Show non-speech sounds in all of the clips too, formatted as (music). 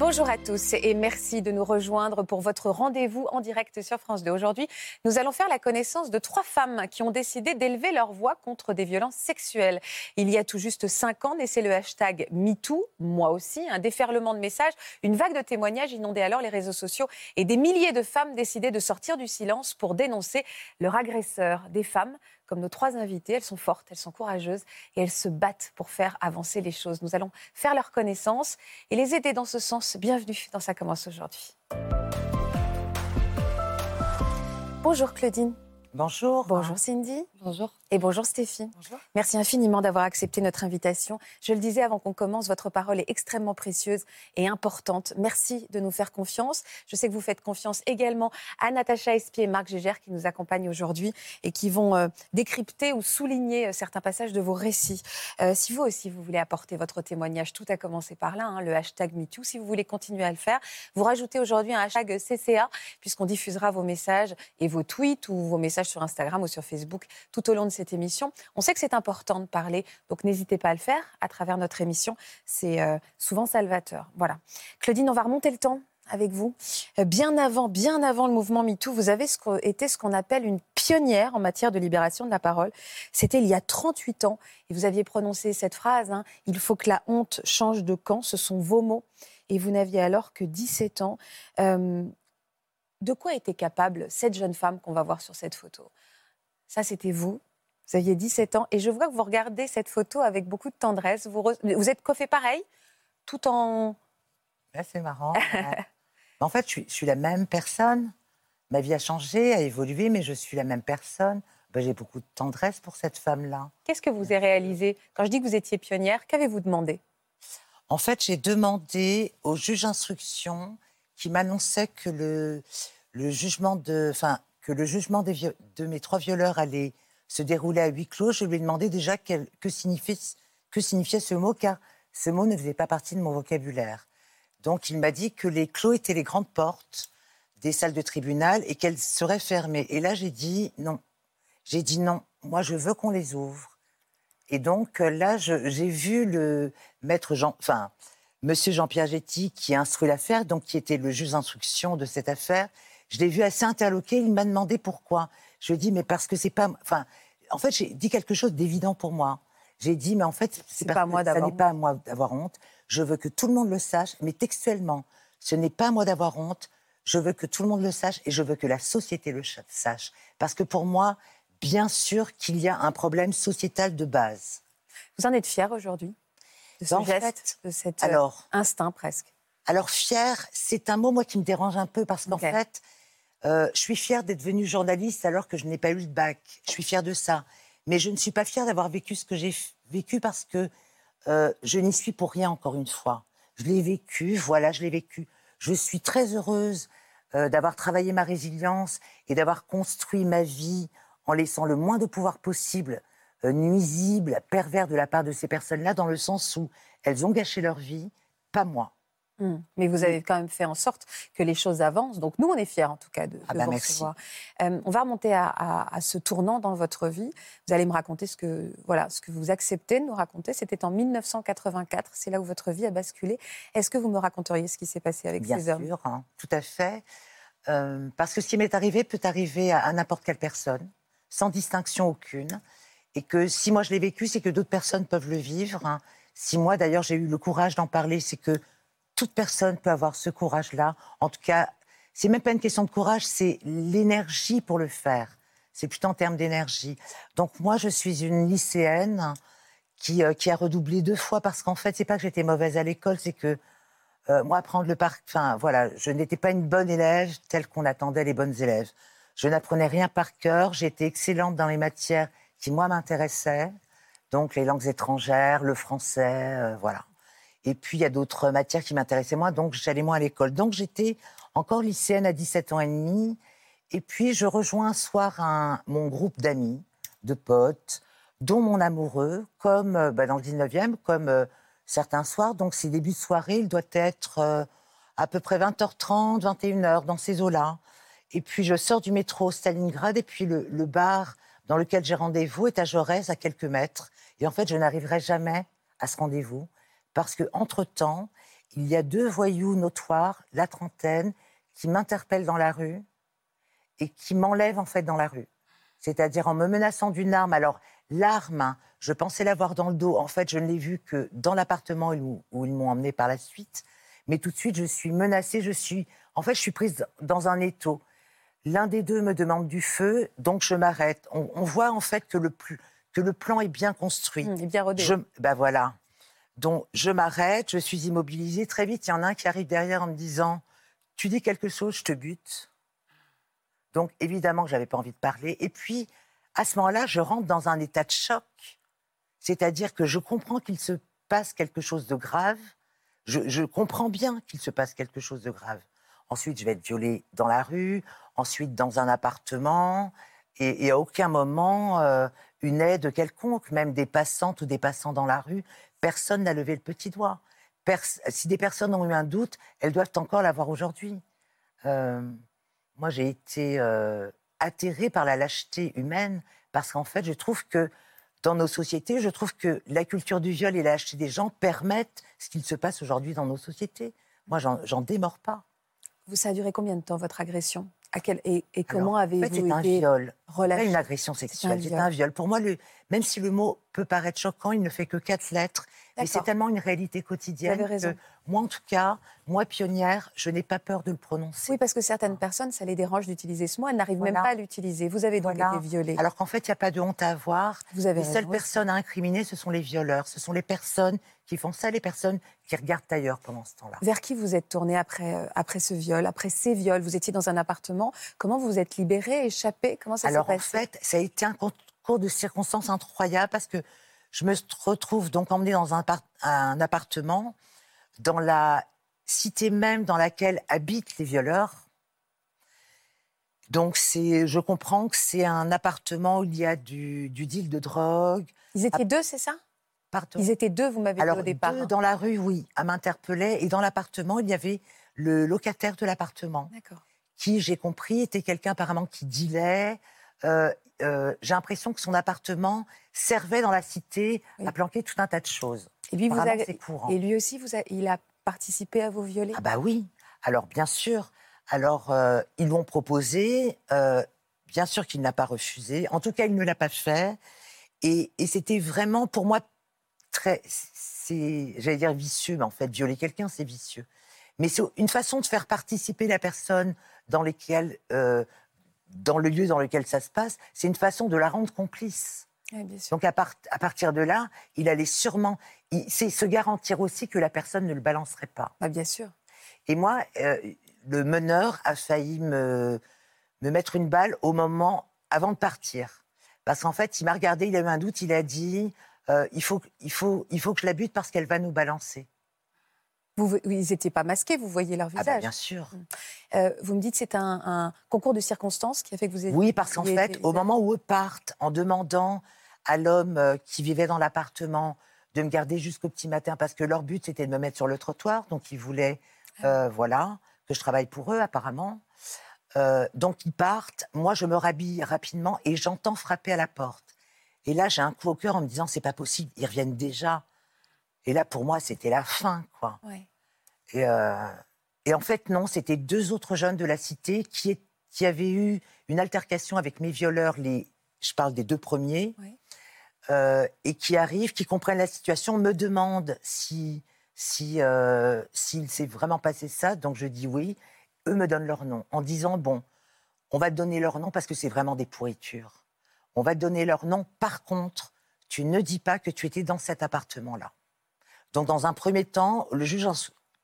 Bonjour à tous et merci de nous rejoindre pour votre rendez-vous en direct sur France 2. Aujourd'hui, nous allons faire la connaissance de trois femmes qui ont décidé d'élever leur voix contre des violences sexuelles. Il y a tout juste cinq ans, naissait le hashtag MeToo, moi aussi, un déferlement de messages, une vague de témoignages inondait alors les réseaux sociaux et des milliers de femmes décidaient de sortir du silence pour dénoncer leur agresseur. Des femmes comme nos trois invités. Elles sont fortes, elles sont courageuses et elles se battent pour faire avancer les choses. Nous allons faire leur connaissance et les aider dans ce sens. Bienvenue dans Ça commence aujourd'hui. Bonjour Claudine. Bonjour. Bonjour Cindy. Bonjour. Et bonjour Stéphie. Bonjour. Merci infiniment d'avoir accepté notre invitation. Je le disais avant qu'on commence, votre parole est extrêmement précieuse et importante. Merci de nous faire confiance. Je sais que vous faites confiance également à Natacha Espier et Marc Gégère qui nous accompagnent aujourd'hui et qui vont euh, décrypter ou souligner euh, certains passages de vos récits. Euh, si vous aussi, vous voulez apporter votre témoignage, tout a commencé par là, hein, le hashtag MeToo. Si vous voulez continuer à le faire, vous rajoutez aujourd'hui un hashtag CCA puisqu'on diffusera vos messages et vos tweets ou vos messages sur Instagram ou sur Facebook tout au long de cette émission. On sait que c'est important de parler, donc n'hésitez pas à le faire à travers notre émission. C'est euh, souvent salvateur. Voilà. Claudine, on va remonter le temps avec vous. Euh, bien avant, bien avant le mouvement MeToo, vous avez été ce qu'on appelle une pionnière en matière de libération de la parole. C'était il y a 38 ans et vous aviez prononcé cette phrase hein, Il faut que la honte change de camp. Ce sont vos mots. Et vous n'aviez alors que 17 ans. Euh, de quoi était capable cette jeune femme qu'on va voir sur cette photo? Ça, c'était vous. Vous aviez 17 ans et je vois que vous regardez cette photo avec beaucoup de tendresse. Vous, vous êtes coiffé pareil, tout en. c'est marrant. (laughs) en fait, je suis, la même personne. Ma vie a changé, a évolué, mais je suis la même personne. Ben, J'ai beaucoup de tendresse pour cette femme-là. Qu'est-ce que vous avez réalisé? Quand je dis que vous étiez pionnière, qu'avez-vous demandé? En fait, j'ai demandé au juge d'instruction qui m'annonçait que le, que le jugement de mes trois violeurs allait se déroulait à huis clos, je lui ai demandé déjà que, signifiait, que signifiait ce mot, car ce mot ne faisait pas partie de mon vocabulaire. Donc il m'a dit que les clos étaient les grandes portes des salles de tribunal et qu'elles seraient fermées. Et là, j'ai dit non. J'ai dit non. Moi, je veux qu'on les ouvre. Et donc là, j'ai vu le maître Jean, enfin, Monsieur Jean Piagetti qui a instruit l'affaire, donc qui était le juge d'instruction de cette affaire. Je l'ai vu assez interloqué. Il m'a demandé pourquoi. Je dis, mais parce que c'est pas. Enfin, en fait, j'ai dit quelque chose d'évident pour moi. J'ai dit, mais en fait, c'est pas, moi ça n'est pas à moi d'avoir honte. Je veux que tout le monde le sache, mais textuellement, ce n'est pas à moi d'avoir honte. Je veux que tout le monde le sache et je veux que la société le sache. Parce que pour moi, bien sûr qu'il y a un problème sociétal de base. Vous en êtes fier aujourd'hui de ce geste, de cet euh, alors, instinct presque? Alors fier, c'est un mot moi qui me dérange un peu parce qu'en fait, euh, je suis fière d'être devenue journaliste alors que je n'ai pas eu le bac. Je suis fière de ça. Mais je ne suis pas fière d'avoir vécu ce que j'ai vécu parce que euh, je n'y suis pour rien, encore une fois. Je l'ai vécu, voilà, je l'ai vécu. Je suis très heureuse euh, d'avoir travaillé ma résilience et d'avoir construit ma vie en laissant le moins de pouvoir possible nuisible, pervers de la part de ces personnes-là, dans le sens où elles ont gâché leur vie, pas moi. Mmh. Mais vous avez quand même fait en sorte que les choses avancent. Donc nous, on est fiers en tout cas de, ah bah, vous recevoir. Euh, on va remonter à, ce tournant dans votre vie. Vous allez me raconter ce que, voilà, ce que vous acceptez de nous raconter. C'était en 1984. C'est là où votre vie a basculé. Est-ce que vous me raconteriez ce qui s'est passé avec Bien ces hommes? sûr, hein, tout à fait. Euh, parce que ce qui m'est arrivé peut arriver à, n'importe quelle personne, sans distinction aucune. Et que si moi je l'ai vécu, c'est que d'autres personnes peuvent le vivre. Hein. Si moi d'ailleurs j'ai eu le courage d'en parler, c'est que toute personne peut avoir ce courage-là. En tout cas, c'est même pas une question de courage, c'est l'énergie pour le faire. C'est plutôt en termes d'énergie. Donc moi, je suis une lycéenne qui, euh, a redoublé deux fois parce qu'en fait, c'est pas que j'étais mauvaise à l'école, c'est que euh, moi, apprendre le par... Enfin, voilà, je n'étais pas une bonne élève telle qu'on attendait les bonnes élèves. Je n'apprenais rien par cœur. J'étais excellente dans les matières qui, moi, m'intéressaient. Donc, les langues étrangères, le français, euh, voilà. Et puis, il y a d'autres matières qui m'intéressaient moins, donc j'allais moins à l'école. Donc, j'étais encore lycéenne à 17 ans et demi. Et puis, je rejoins un soir mon groupe d'amis, de potes, dont mon amoureux, comme euh, bah, dans le 19e, comme euh, certains soirs. Donc, c'est début de soirée, il doit être euh, à peu près 20h30, 21h, dans ces eaux-là. Et puis, je sors du métro Stalingrad, et puis le, le bar dans lequel j'ai rendez-vous est à Jaurès, à quelques mètres. Et en fait, je n'arriverai jamais à ce rendez-vous, parce que entre temps il y a deux voyous notoires, la trentaine, qui m'interpellent dans la rue et qui m'enlèvent en fait dans la rue. C'est-à-dire en me menaçant d'une arme. Alors, l'arme, je pensais l'avoir dans le dos. En fait, je ne l'ai vue que dans l'appartement où, où ils m'ont emmené par la suite. Mais tout de suite, je suis menacée. Je suis, en fait, je suis prise dans un étau. L'un des deux me demande du feu, donc je m'arrête. On, voit en fait que le, plus, que le plan est bien construit. Mmh, bien rodé. Je, ben voilà. Donc je m'arrête, je suis immobilisée. Très vite, il y en a un qui arrive derrière en me disant Tu dis quelque chose, je te bute. Donc évidemment que j'avais pas envie de parler. Et puis, à ce moment-là, je rentre dans un état de choc. C'est-à-dire que je comprends qu'il se passe quelque chose de grave. Je, comprends bien qu'il se passe quelque chose de grave. Ensuite, je vais être violée dans la rue, ensuite dans un appartement. Et, à aucun moment, euh, une aide quelconque, même des passantes ou des passants dans la rue, personne n'a levé le petit doigt. si des personnes ont eu un doute, elles doivent encore l'avoir aujourd'hui. Euh, moi, j'ai été euh, atterrée par la lâcheté humaine parce qu'en fait, je trouve que dans nos sociétés, je trouve que la culture du viol et la lâcheté des gens permettent ce qu'il se passe aujourd'hui dans nos sociétés. Moi, j'en démords pas. Vous, ça a duré combien de temps, votre agression? À quel, et, comment avez-vous en fait, été un viol. relâché une agression sexuelle, c'est un, viol. Pour moi, le, même si le mot peut paraître choquant, il ne fait que quatre lettres. Et c'est tellement une réalité quotidienne que moi, en tout cas, moi, pionnière, je n'ai pas peur de le prononcer. Oui, parce que certaines personnes, ça les dérange d'utiliser ce mot, elles n'arrivent même pas à l'utiliser. Vous avez donc été violée. Alors qu'en fait, il n'y a pas de honte à avoir. Vous avez les seules personnes à incriminer, ce sont les violeurs. Ce sont les personnes qui font ça, les personnes qui regardent ailleurs pendant ce temps-là. Vers qui vous êtes tournée après, euh, après ce viol, après ces viols? Vous étiez dans un appartement. Comment vous vous êtes libérée, échappée? Comment ça s'est passé Alors en fait, ça a été un de circonstances incroyables parce que je me retrouve donc emmenée dans un, un appartement dans la cité même dans laquelle habitent les violeurs. Donc, c'est, je comprends que c'est un appartement où il y a du, deal de drogue. Ils étaient deux, c'est ça? Pardon? Ils étaient deux, vous m'avez dit au départ. Deux dans la rue, oui, à m'interpeller. Et dans l'appartement, il y avait le locataire de l'appartement. Qui, j'ai compris, était quelqu'un apparemment qui dealait. Euh, euh, j'ai l'impression que son appartement servait dans la cité à planquer tout un tas de choses. Et lui, vous Et lui aussi, vous il a participé à vos violets? Ah bah oui. Alors bien sûr. Alors euh, ils l'ont proposé. Euh, bien sûr qu'il n'a pas refusé. En tout cas, il ne l'a pas fait. Et, c'était vraiment pour moi très, c'est, j'allais dire vicieux, mais en fait, violer quelqu'un, c'est vicieux. Mais c'est une façon de faire participer la personne dans lesquelles, euh, dans le lieu dans lequel ça se passe. C'est une façon de la rendre complice. Donc à, à, partir de là, il allait sûrement, c'est se garantir aussi que la personne ne le balancerait pas. Ah, bien sûr. Et moi, euh, le meneur a failli me, me mettre une balle au moment avant de partir, parce qu'en fait, il m'a regardé, il a eu un doute, il a dit, euh, il faut, il faut, il faut que je la bute parce qu'elle va nous balancer. Vous, ils n'étaient pas masqués, vous voyez leur visage. Ah bien sûr. Hum. Euh, vous me dites que c'est un, un, concours de circonstances qui a fait que vous êtes. Oui, parce qu'en fait, au moment où eux partent, en demandant à l'homme euh, qui vivait dans l'appartement de me garder jusqu'au petit matin parce que leur but c'était de me mettre sur le trottoir. Donc ils voulaient, ah euh, voilà, que je travaille pour eux apparemment. Euh, donc ils partent. Moi je me rhabille rapidement et j'entends frapper à la porte. Et là j'ai un coup au cœur en me disant c'est pas possible, ils reviennent déjà. Et là pour moi c'était la fin quoi. Et, et, en fait non, c'était deux autres jeunes de la cité qui, qui avaient eu une altercation avec mes violeurs, les, je parle des deux premiers. Euh, et qui arrivent, qui comprennent la situation, me demandent si si euh, s'il s'est vraiment passé ça. Donc je dis oui. Eux me donnent leur nom en disant bon, on va te donner leur nom parce que c'est vraiment des pourritures. On va te donner leur nom. Par contre, tu ne dis pas que tu étais dans cet appartement-là. Donc dans un premier temps, le juge,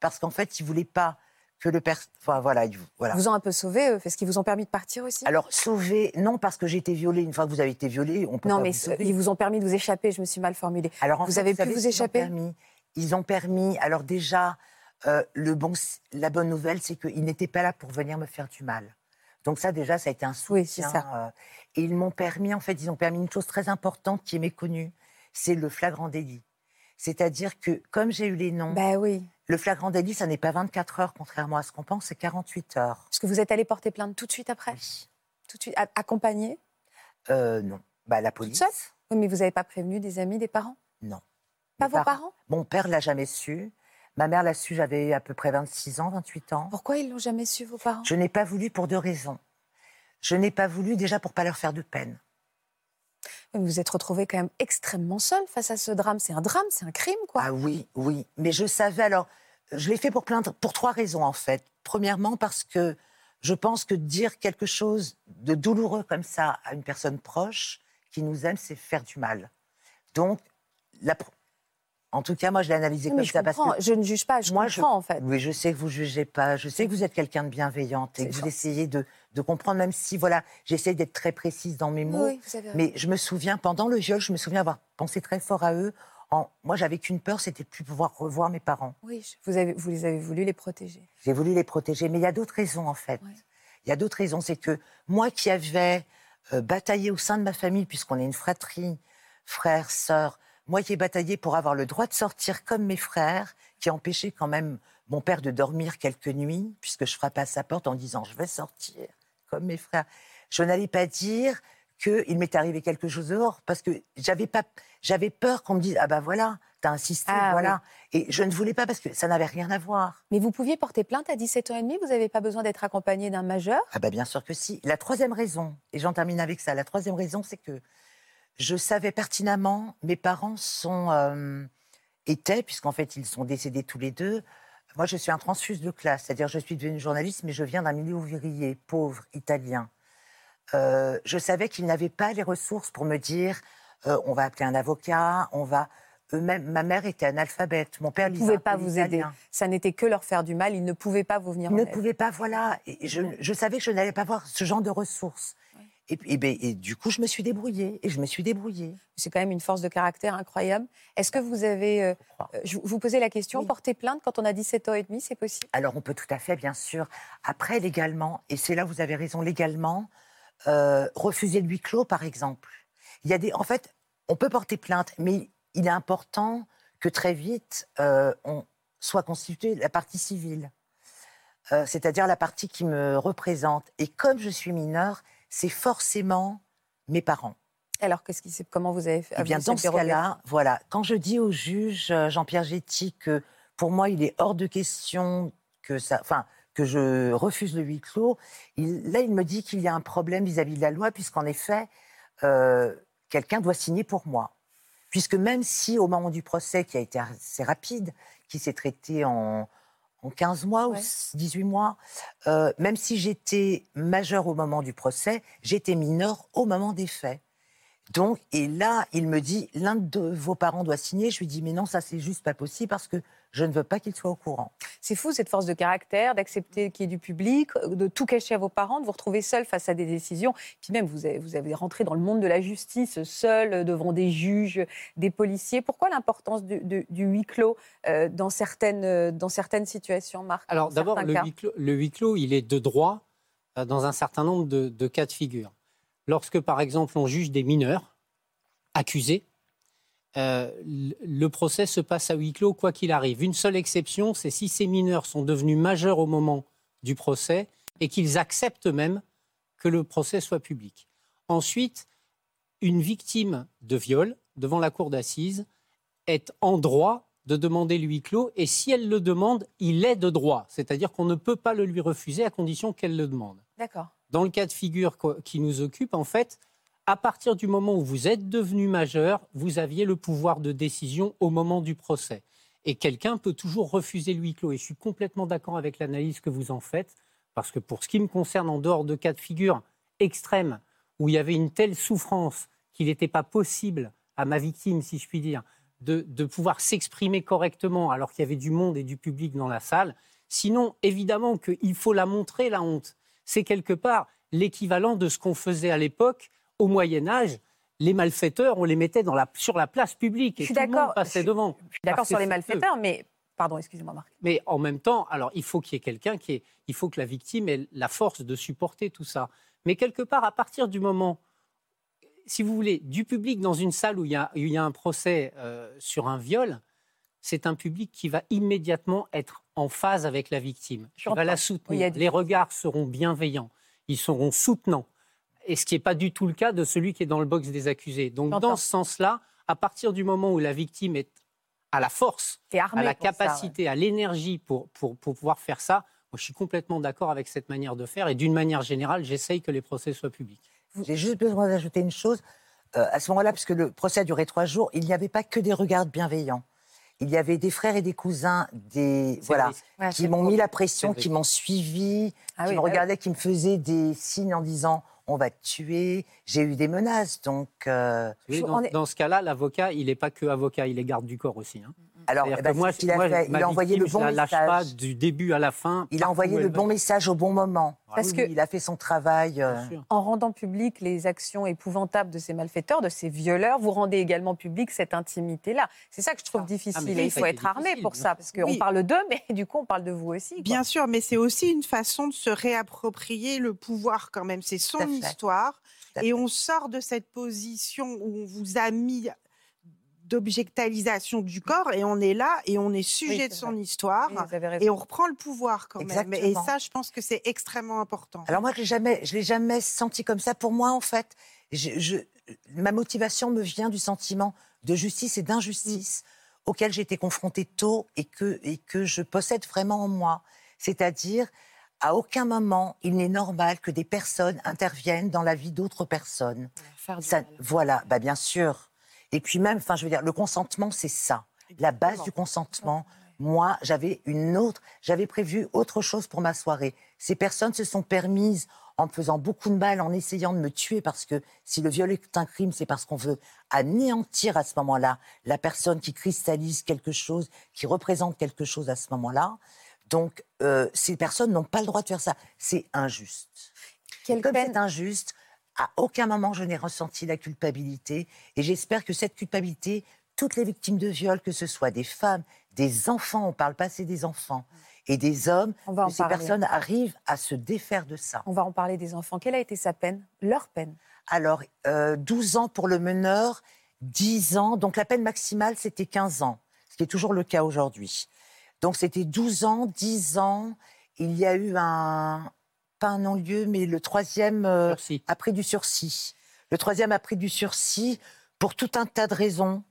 parce qu'en fait, il voulait pas que le père. Enfin, voilà, voilà. Vous ont un peu sauvé, eux Est-ce qu'ils vous ont permis de partir aussi? Alors, sauvé, non, parce que j'ai été violée. Une fois que vous avez été violée, on peut Non, mais ils vous ont permis de vous échapper, je me suis mal formulée. Alors, vous avez pu vous échapper ils ont, permis, ils ont permis. Alors, déjà, euh, le bon, la bonne nouvelle, c'est qu'ils n'étaient pas là pour venir me faire du mal. Donc ça, déjà, ça a été un soutien. Oui, c'est ça. euh, et ils m'ont permis, en fait, ils ont permis une chose très importante qui est méconnue, c'est le flagrant délit. C'est-à-dire que, comme j'ai eu les noms, Bah oui. Le flagrant délit, ça n'est pas 24 heures, contrairement à ce qu'on pense, c'est 48 heures. Parce que vous êtes allé porter plainte tout de suite après Oui. Tout de suite, accompagné Euh, non. Bah, la police seule Oui, mais vous n'avez pas prévenu des amis, des parents Non. Pas Mes vos parents Mon père l'a jamais su. Ma mère l'a su, j'avais à peu près 26 ans, 28 ans. Pourquoi ils l'ont jamais su, vos parents? Je n'ai pas voulu pour deux raisons. Je n'ai pas voulu déjà pour pas leur faire de peine. Vous vous êtes retrouvé quand même extrêmement seul face à ce drame. C'est un drame, c'est un crime, quoi. Ah oui, oui. Mais je savais, alors, je l'ai fait pour, plein de- pour trois raisons, en fait. Premièrement, parce que je pense que dire quelque chose de douloureux comme ça à une personne proche qui nous aime, c'est faire du mal. Donc, la en tout cas, moi, je l'ai analysé Oui, comme je ça. Parce que Je ne juge pas, je Moi, je- comprends, en fait. Oui, je sais que vous jugez pas. Je sais que vous êtes quelqu'un de bienveillante et que vous essayez de, de comprendre, même si, voilà, j'essaie d'être très précise dans mes mots. Oui. Mais je me souviens, pendant le viol, je me souviens avoir pensé très fort à eux. En, moi, j'avais qu'une peur, c'était de plus pouvoir revoir mes parents. Oui, je- vous, avez, vous les avez voulu les protéger. J'ai voulu les protéger. Mais il y a d'autres raisons, en fait. Il y a d'autres raisons. C'est que moi qui avais euh, bataillé au sein de ma famille, puisqu'on est une fratrie, frères, sœurs, moi qui ai bataillé pour avoir le droit de sortir comme mes frères, qui a empêché quand même mon père de dormir quelques nuits, puisque je frappais à sa porte en disant je vais sortir comme mes frères. Je n'allais pas dire qu'il m'est arrivé quelque chose dehors, parce que j'avais pas, j'avais peur qu'on me dise ah ben voilà, t'as insisté, Ah, voilà. Et je ne voulais pas parce que ça n'avait rien à voir. Mais vous pouviez porter plainte à 17 ans et demi, vous n'avez pas besoin d'être accompagné d'un majeur? Ah bah bien sûr que si. La troisième raison, et j'en termine avec ça, la troisième raison, c'est que je savais pertinemment, mes parents sont, euh, étaient, puisqu'en fait ils sont décédés tous les deux, moi je suis un transfuse de classe, c'est-à-dire je suis devenue journaliste, mais je viens d'un milieu ouvrier, pauvre, italien. Euh, je savais qu'ils n'avaient pas les ressources pour me dire, euh, on va appeler un avocat, on va... Eux-mêmes, ma mère était analphabète, mon père Ils ne un pas vous aider. Ça n'était que leur faire du mal, ils ne pouvaient pas vous venir Ils en ne pouvaient pas, voilà. Et je, je savais que je n'allais pas avoir ce genre de ressources. Et, et ben, et du coup, je me suis débrouillée. Et je me suis débrouillée. C'est quand même une force de caractère incroyable. Est-ce que vous avez. euh, crois. euh, je vous posais la question, Oui. porter plainte quand on a 17 ans et demi, c'est possible? Alors, on peut tout à fait, bien sûr. Après, légalement, et c'est là où vous avez raison, légalement, euh, refuser le huis clos, par exemple. Il y a des, en fait, on peut porter plainte, mais il est important que très vite, euh, on soit constitué la partie civile. Euh, c'est-à-dire la partie qui me représente. Et comme je suis mineure, c'est forcément mes parents. Alors, qu'est-ce qui, comment vous avez fait Eh bien, dans ce cas-là, voilà, quand je dis au juge euh, Jean-Pierre Getty que pour moi, il est hors de question que ça, enfin, que je refuse le huis clos, il- là, il me dit qu'il y a un problème vis-à-vis de la loi, puisqu'en effet, euh, quelqu'un doit signer pour moi. Puisque même si au moment du procès, qui a été assez rapide, qui s'est traité en, en 15 mois Ouais. ou 18 mois, euh, même si j'étais majeure au moment du procès, j'étais mineure au moment des faits. Donc, et là, il me dit, l'un de vos parents doit signer. Je lui dis, mais non, ça, c'est juste pas possible parce que je ne veux pas qu'il soit au courant. C'est fou cette force de caractère, d'accepter qu'il y ait du public, de tout cacher à vos parents, de vous retrouver seul face à des décisions. Puis même, vous avez, vous avez rentré dans le monde de la justice, seul, euh, devant des juges, des policiers. Pourquoi l'importance du, du- du huis clos euh, dans, certaines, euh, dans certaines situations, Marc Alors d'abord, le huis, clos, le huis clos, il est de droit euh, dans un certain nombre de, de cas de figure. Lorsque, par exemple, on juge des mineurs accusés, euh, le- procès se passe à huis clos quoi qu'il arrive. Une seule exception, c'est si ces mineurs sont devenus majeurs au moment du procès et qu'ils acceptent même que le procès soit public. Ensuite, une victime de viol devant la cour d'assises est en droit de demander le huis clos et si elle le demande, il est de droit. C'est-à-dire qu'on ne peut pas le lui refuser à condition qu'elle le demande. D'accord. Dans le cas de figure qui nous occupe, en fait, à partir du moment où vous êtes devenu majeur, vous aviez le pouvoir de décision au moment du procès. Et quelqu'un peut toujours refuser le huis clos. Et je suis complètement d'accord avec l'analyse que vous en faites, parce que pour ce qui me concerne, en dehors de cas de figure extrêmes, où il y avait une telle souffrance qu'il n'était pas possible à ma victime, si je puis dire, de, de pouvoir s'exprimer correctement alors qu'il y avait du monde et du public dans la salle. Sinon, évidemment qu'il faut la montrer, la honte. C'est quelque part l'équivalent de ce qu'on faisait à l'époque, au Moyen Âge. Les malfaiteurs, on les mettait dans la, sur la place publique Je et suis tout le monde d'accord, passait je- devant. Je suis d'accord sur les malfaiteurs, mais Pardon, excusez-moi, Marc. Mais en même temps, alors il faut qu'il y ait quelqu'un qui est, il faut que la victime ait la force de supporter tout ça. Mais quelque part, à partir du moment, si vous voulez, du public dans une salle où il y a, il y a un procès euh, sur un viol, c'est un public qui va immédiatement être en phase avec la victime, qui va la soutenir. Les regards seront bienveillants, ils seront soutenants. Et ce qui n'est pas du tout le cas de celui qui est dans le box des accusés. Donc, dans ce sens-là, à partir du moment où la victime est à la force, à la capacité, à l'énergie pour, pour, pouvoir faire ça, moi, je suis complètement d'accord avec cette manière de faire. Et d'une manière générale, j'essaye que les procès soient publics. J'ai juste besoin d'ajouter une chose. Euh, à ce moment-là, puisque le procès a duré trois jours, il n'y avait pas que des regards bienveillants. Il y avait des frères et des cousins, des voilà, qui m'ont mis la pression, qui m'ont suivi, ah qui me ah regardaient, qui me faisaient des signes en disant on va te tuer. J'ai eu des menaces, donc. Euh, dans, ce cas-là, l'avocat, il n'est pas que avocat, il est garde du corps aussi. Hein. Alors, eh ben, moi, il, a, envoyé le bon message. lâche pas du début à la fin. Il a envoyé le bon message au bon moment. Ah Parce que il a fait son travail. Euh. En rendant public les actions épouvantables de ces malfaiteurs, de ces violeurs, vous rendez également public cette intimité-là. C'est ça que je trouve ah. difficile. Ah, il faut être armé pour ça, parce qu'on parle d'eux, mais du coup, on parle de vous aussi. Bien sûr, mais c'est aussi une façon de se réapproprier le pouvoir quand même. C'est son histoire. Et on sort de cette position où on vous a mis d'objectalisation du corps et on est là et on est sujet de son histoire et on reprend le pouvoir quand même. Et ça, je pense que c'est extrêmement important. Alors moi, je l'ai jamais, je l'ai jamais senti comme ça. Pour moi, en fait, je, ma motivation me vient du sentiment de justice et d'injustice mm. auquel j'ai été confrontée tôt et que, et que je possède vraiment en moi. C'est-à-dire, à aucun moment, il n'est normal que des personnes interviennent dans la vie d'autres personnes. Ça, voilà, bah bien sûr. Et puis même, enfin, je veux dire, le consentement, c'est ça. La base du consentement. Moi, j'avais une autre, j'avais prévu autre chose pour ma soirée. Ces personnes se sont permises, en me faisant beaucoup de mal, en essayant de me tuer, parce que si le viol est un crime, c'est parce qu'on veut anéantir à ce moment-là la personne qui cristallise quelque chose, qui représente quelque chose à ce moment-là. Donc, euh, ces personnes n'ont pas le droit de faire ça. C'est injuste. Quelle Comme c'est injuste, à aucun moment je n'ai ressenti la culpabilité. Et j'espère que cette culpabilité, toutes les victimes de viol, que ce soit des femmes, des enfants, on parle pas assez des enfants, et des hommes, que ces personnes arrivent à se défaire de ça. On va en parler des enfants. Quelle a été sa peine Leur peine? Alors, 12 euh, ans pour le meneur, 10 ans. Donc la peine maximale, c'était 15 ans, ce qui est toujours le cas aujourd'hui. Donc c'était 12 ans, 10 ans. Il y a eu un, pas un non-lieu, mais le troisième euh, a pris du sursis. Le troisième a pris du sursis pour tout un tas de raisons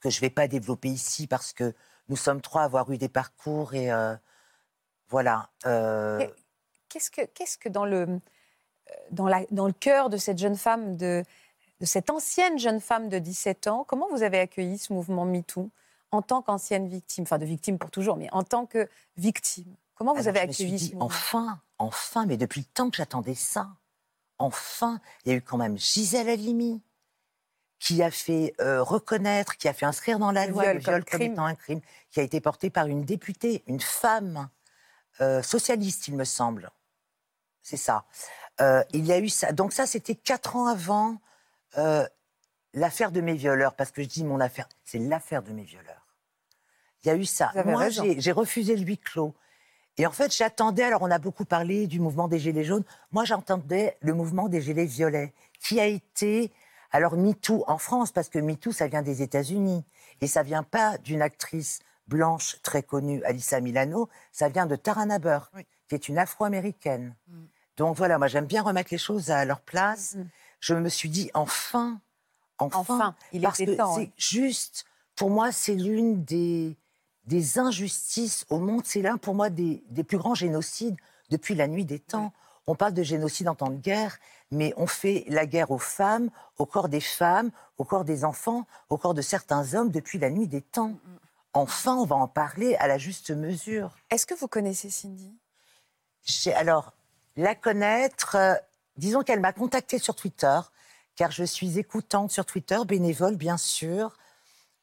que je ne vais pas développer ici parce que nous sommes trois à avoir eu des parcours et euh, voilà. Euh, qu'est-ce que, qu'est-ce que dans le, dans, la, dans le cœur de cette jeune femme, de, de cette ancienne jeune femme de 17 ans, comment vous avez accueilli ce mouvement MeToo en tant qu'ancienne victime, enfin de victime pour toujours, mais en tant que victime. Comment vous avez accueilli ce mouvement? Enfin, enfin, mais depuis le temps que j'attendais ça, enfin, il y a eu quand même Gisèle Halimi qui a fait euh, reconnaître, qui a fait inscrire dans la loi le viol comme, étant un crime, qui a été porté par une députée, une femme euh, socialiste, il me semble. C'est ça. Euh, il y a eu ça. Donc ça, c'était quatre ans avant l'affaire de mes violeurs, parce que je dis mon affaire, c'est l'affaire de mes violeurs. Il y a eu ça. Moi, j'ai refusé le huis clos. Et en fait, j'attendais, alors on a beaucoup parlé du mouvement des Gilets jaunes, moi j'entendais le mouvement des Gilets violets, qui a été, alors MeToo en France, parce que MeToo, ça vient des États-Unis, et ça vient pas d'une actrice blanche très connue, Alissa Milano, ça vient de Tarana Burke, qui est une afro-américaine. Mm. Donc voilà, moi j'aime bien remettre les choses à leur place. Mm. Je me suis dit, enfin, enfin, il parce que c'est juste, pour moi, c'est l'une des des injustices au monde. C'est l'un pour moi des, plus grands génocides depuis la nuit des temps. On parle de génocide en temps de guerre, mais on fait la guerre aux femmes, au corps des femmes, au corps des enfants, au corps de certains hommes depuis la nuit des temps. Enfin, on va en parler à la juste mesure. Est-ce que vous connaissez Cindy? Alors, la connaître, euh, disons qu'elle m'a contactée sur Twitter, car je suis écoutante sur Twitter, bénévole bien sûr.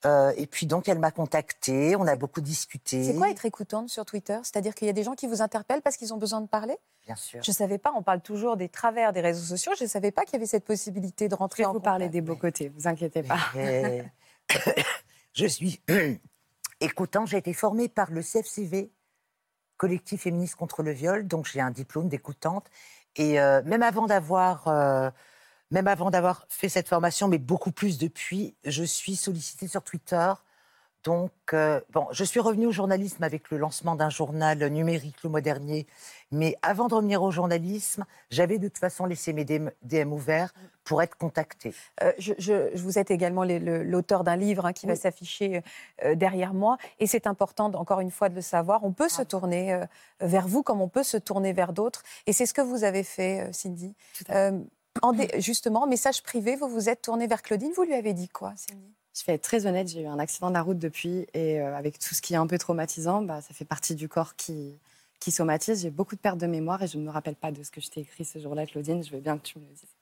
Euh, et puis donc elle m'a contactée, on a beaucoup discuté. C'est quoi être écoutante sur Twitter? C'est-à-dire qu'il y a des gens qui vous interpellent parce qu'ils ont besoin de parler? Bien sûr. Je ne savais pas, on parle toujours des travers des réseaux sociaux, je ne savais pas qu'il y avait cette possibilité de rentrer en vous parler des beaux côtés, vous inquiétez pas. (laughs) je suis (coughs) Écoutant, j'ai été formée par le CFCV, Collectif féministe contre le viol, donc j'ai un diplôme d'écoutante. Et euh, même avant d'avoir euh, même avant d'avoir fait cette formation, mais beaucoup plus depuis, je suis sollicitée sur Twitter. Donc, euh, bon, je suis revenue au journalisme avec le lancement d'un journal numérique le mois dernier. Mais avant de revenir au journalisme, j'avais de toute façon laissé mes DM, ouverts pour être contactée. je, vous êtes également l'auteur d'un livre hein, qui va s'afficher derrière moi. Et c'est important, encore une fois, de le savoir. On peut se tourner vers vous comme on peut se tourner vers d'autres. Et c'est ce que vous avez fait, Cindy. Justement, message privé, vous vous êtes tourné vers Claudine, vous lui avez dit quoi, Cindy? Je vais être très honnête, j'ai eu un accident de la route depuis et euh, avec tout ce qui est un peu traumatisant, bah, ça fait partie du corps qui, qui somatise. J'ai beaucoup de pertes de mémoire et je ne me rappelle pas de ce que je t'ai écrit ce jour-là, Claudine. Je veux bien que tu me le dises.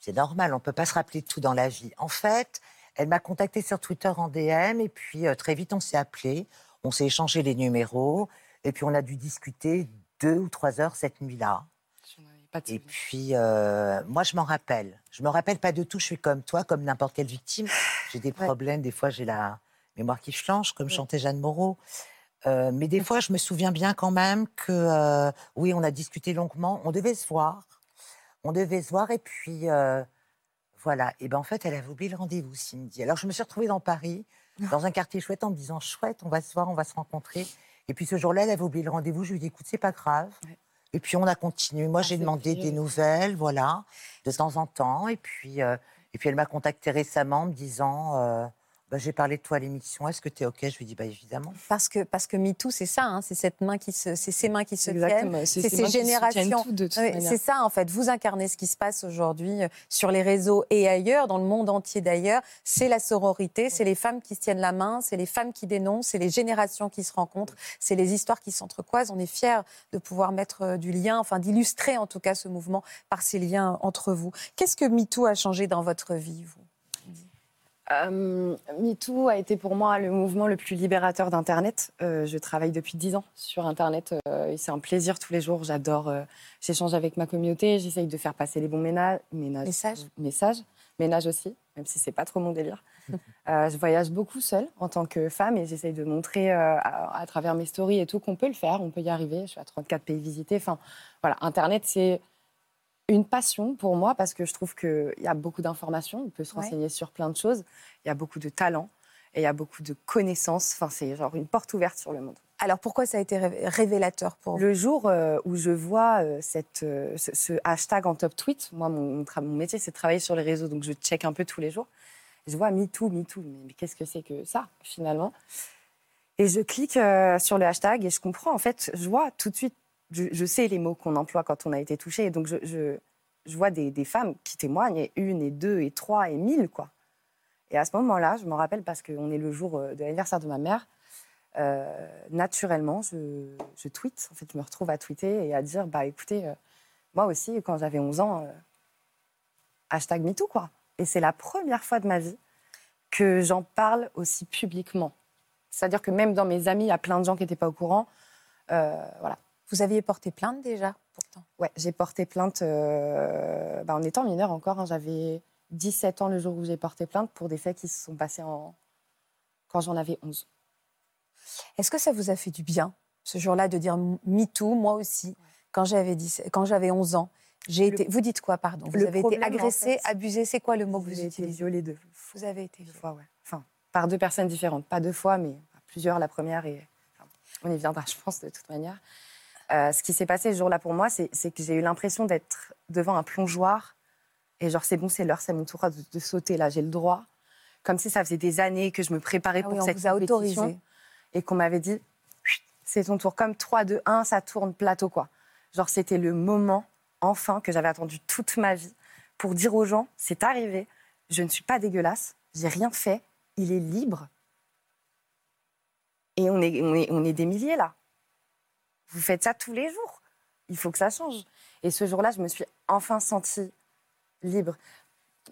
C'est normal, on ne peut pas se rappeler de tout dans la vie. En fait, elle m'a contactée sur Twitter en DM et puis euh, très vite on s'est appelé, on s'est échangé les numéros et puis on a dû discuter deux ou trois heures cette nuit-là. Et puis, euh, moi, je m'en rappelle. Je me rappelle pas de tout. Je suis comme toi, comme n'importe quelle victime. J'ai des problèmes. Des fois, j'ai la mémoire qui flanche, comme chantait Jeanne Moreau. Euh, mais des fois, je me souviens bien quand même que, euh, oui, on a discuté longuement. On devait se voir. On devait se voir. Et puis, voilà. Et ben en fait, elle avait oublié le rendez-vous, Cindy. Alors, je me suis retrouvée dans Paris, dans un quartier chouette, en me disant chouette, on va se voir, on va se rencontrer. Et puis ce jour-là, elle avait oublié le rendez-vous. Je lui ai dit écoute, c'est pas grave. Et puis on a continué. Moi, ah, j'ai demandé des nouvelles, voilà, de temps en temps. Et puis, euh, et puis elle m'a contacté récemment en me disant euh, bah, j'ai parlé de toi à l'émission, est-ce que tu es OK? Je lui dis bah, évidemment. Parce que, parce que MeToo, c'est ça, hein, c'est cette main qui se, c'est ces mains qui se tiennent, c'est ces, générations. c'est ça, en fait. Vous incarnez ce qui se passe aujourd'hui euh, sur les réseaux et ailleurs, dans le monde entier d'ailleurs. C'est la sororité, c'est les femmes qui se tiennent la main, c'est les femmes qui dénoncent, c'est les générations qui se rencontrent, c'est les histoires qui s'entrecroisent. On est fiers de pouvoir mettre euh, du lien, enfin d'illustrer en tout cas ce mouvement par ces liens entre vous. Qu'est-ce que MeToo a changé dans votre vie, vous? Euh, MeToo a été pour moi le mouvement le plus libérateur d'Internet. Euh, je travaille depuis dix ans sur Internet euh, et c'est un plaisir tous les jours. J'adore, j'échange avec ma communauté, j'essaye de faire passer les bons ménages, messages, messages, ménages aussi, même si c'est pas trop mon délire. (laughs) je voyage beaucoup seule en tant que femme et j'essaye de montrer à, à, travers mes stories et tout qu'on peut le faire, on peut y arriver. Je suis à 34 pays visités. Enfin, voilà, Internet c'est une passion pour moi parce que je trouve qu'il y a beaucoup d'informations, on peut se renseigner sur plein de choses, il y a beaucoup de talent et il y a beaucoup de connaissances. Enfin, c'est genre une porte ouverte sur le monde. Alors pourquoi ça a été révélateur pour vous? Le jour euh, où je vois euh, cette, euh, ce, hashtag en top tweet, moi mon, mon métier c'est de travailler sur les réseaux, donc je check un peu tous les jours. Je vois MeToo, MeToo, mais, mais qu'est-ce que c'est que ça finalement? Et je clique sur le hashtag et je comprends, en fait, je vois tout de suite je, sais les mots qu'on emploie quand on a été touché. donc, je, vois des, femmes qui témoignent, et une, et deux, et trois, et mille, quoi. Et à ce moment-là, je me rappelle, parce qu'on est le jour euh, de l'anniversaire de ma mère, euh, naturellement, je, je, tweete. En fait, je me retrouve à tweeter et à dire, bah écoutez, euh, moi aussi, quand j'avais 11 ans, hashtag MeToo, quoi. Et c'est la première fois de ma vie que j'en parle aussi publiquement. C'est-à-dire que même dans mes amis, il y a plein de gens qui n'étaient pas au courant. voilà. Vous aviez porté plainte déjà, pourtant? Ouais, j'ai porté plainte euh, bah, en étant mineure encore. Hein. J'avais 17 ans le jour où j'ai porté plainte pour des faits qui se sont passés en... quand j'en avais 11. Est-ce que ça vous a fait du bien, ce jour-là, de dire MeToo, moi aussi, quand j'avais, quand j'avais 11 ans? J'ai été... Vous dites quoi, pardon? Vous avez été agressé, abusé, c'est quoi le mot que vous avez été violée deux Vous avez été deux fois, ouais. Enfin, par deux personnes différentes. Pas deux fois, mais plusieurs. La première, et on y viendra, (laughs) je pense, de toute manière. Euh, ce qui s'est passé ce jour-là pour moi, c'est que j'ai eu l'impression d'être devant un plongeoir. Et genre, c'est bon, c'est l'heure, c'est mon tour de, sauter, là, j'ai le droit. Comme si ça faisait des années que je me préparais ah pour cette vous compétition. Et qu'on m'avait dit, c'est ton tour. Comme 3, 2, 1, ça tourne plateau, quoi. Genre, c'était le moment, enfin, que j'avais attendu toute ma vie pour dire aux gens, c'est arrivé, je ne suis pas dégueulasse, j'ai rien fait, il est libre. Et on est, on est, on est des milliers, là. Vous faites ça tous les jours. Il faut que ça change. Et ce jour-là, je me suis enfin sentie libre.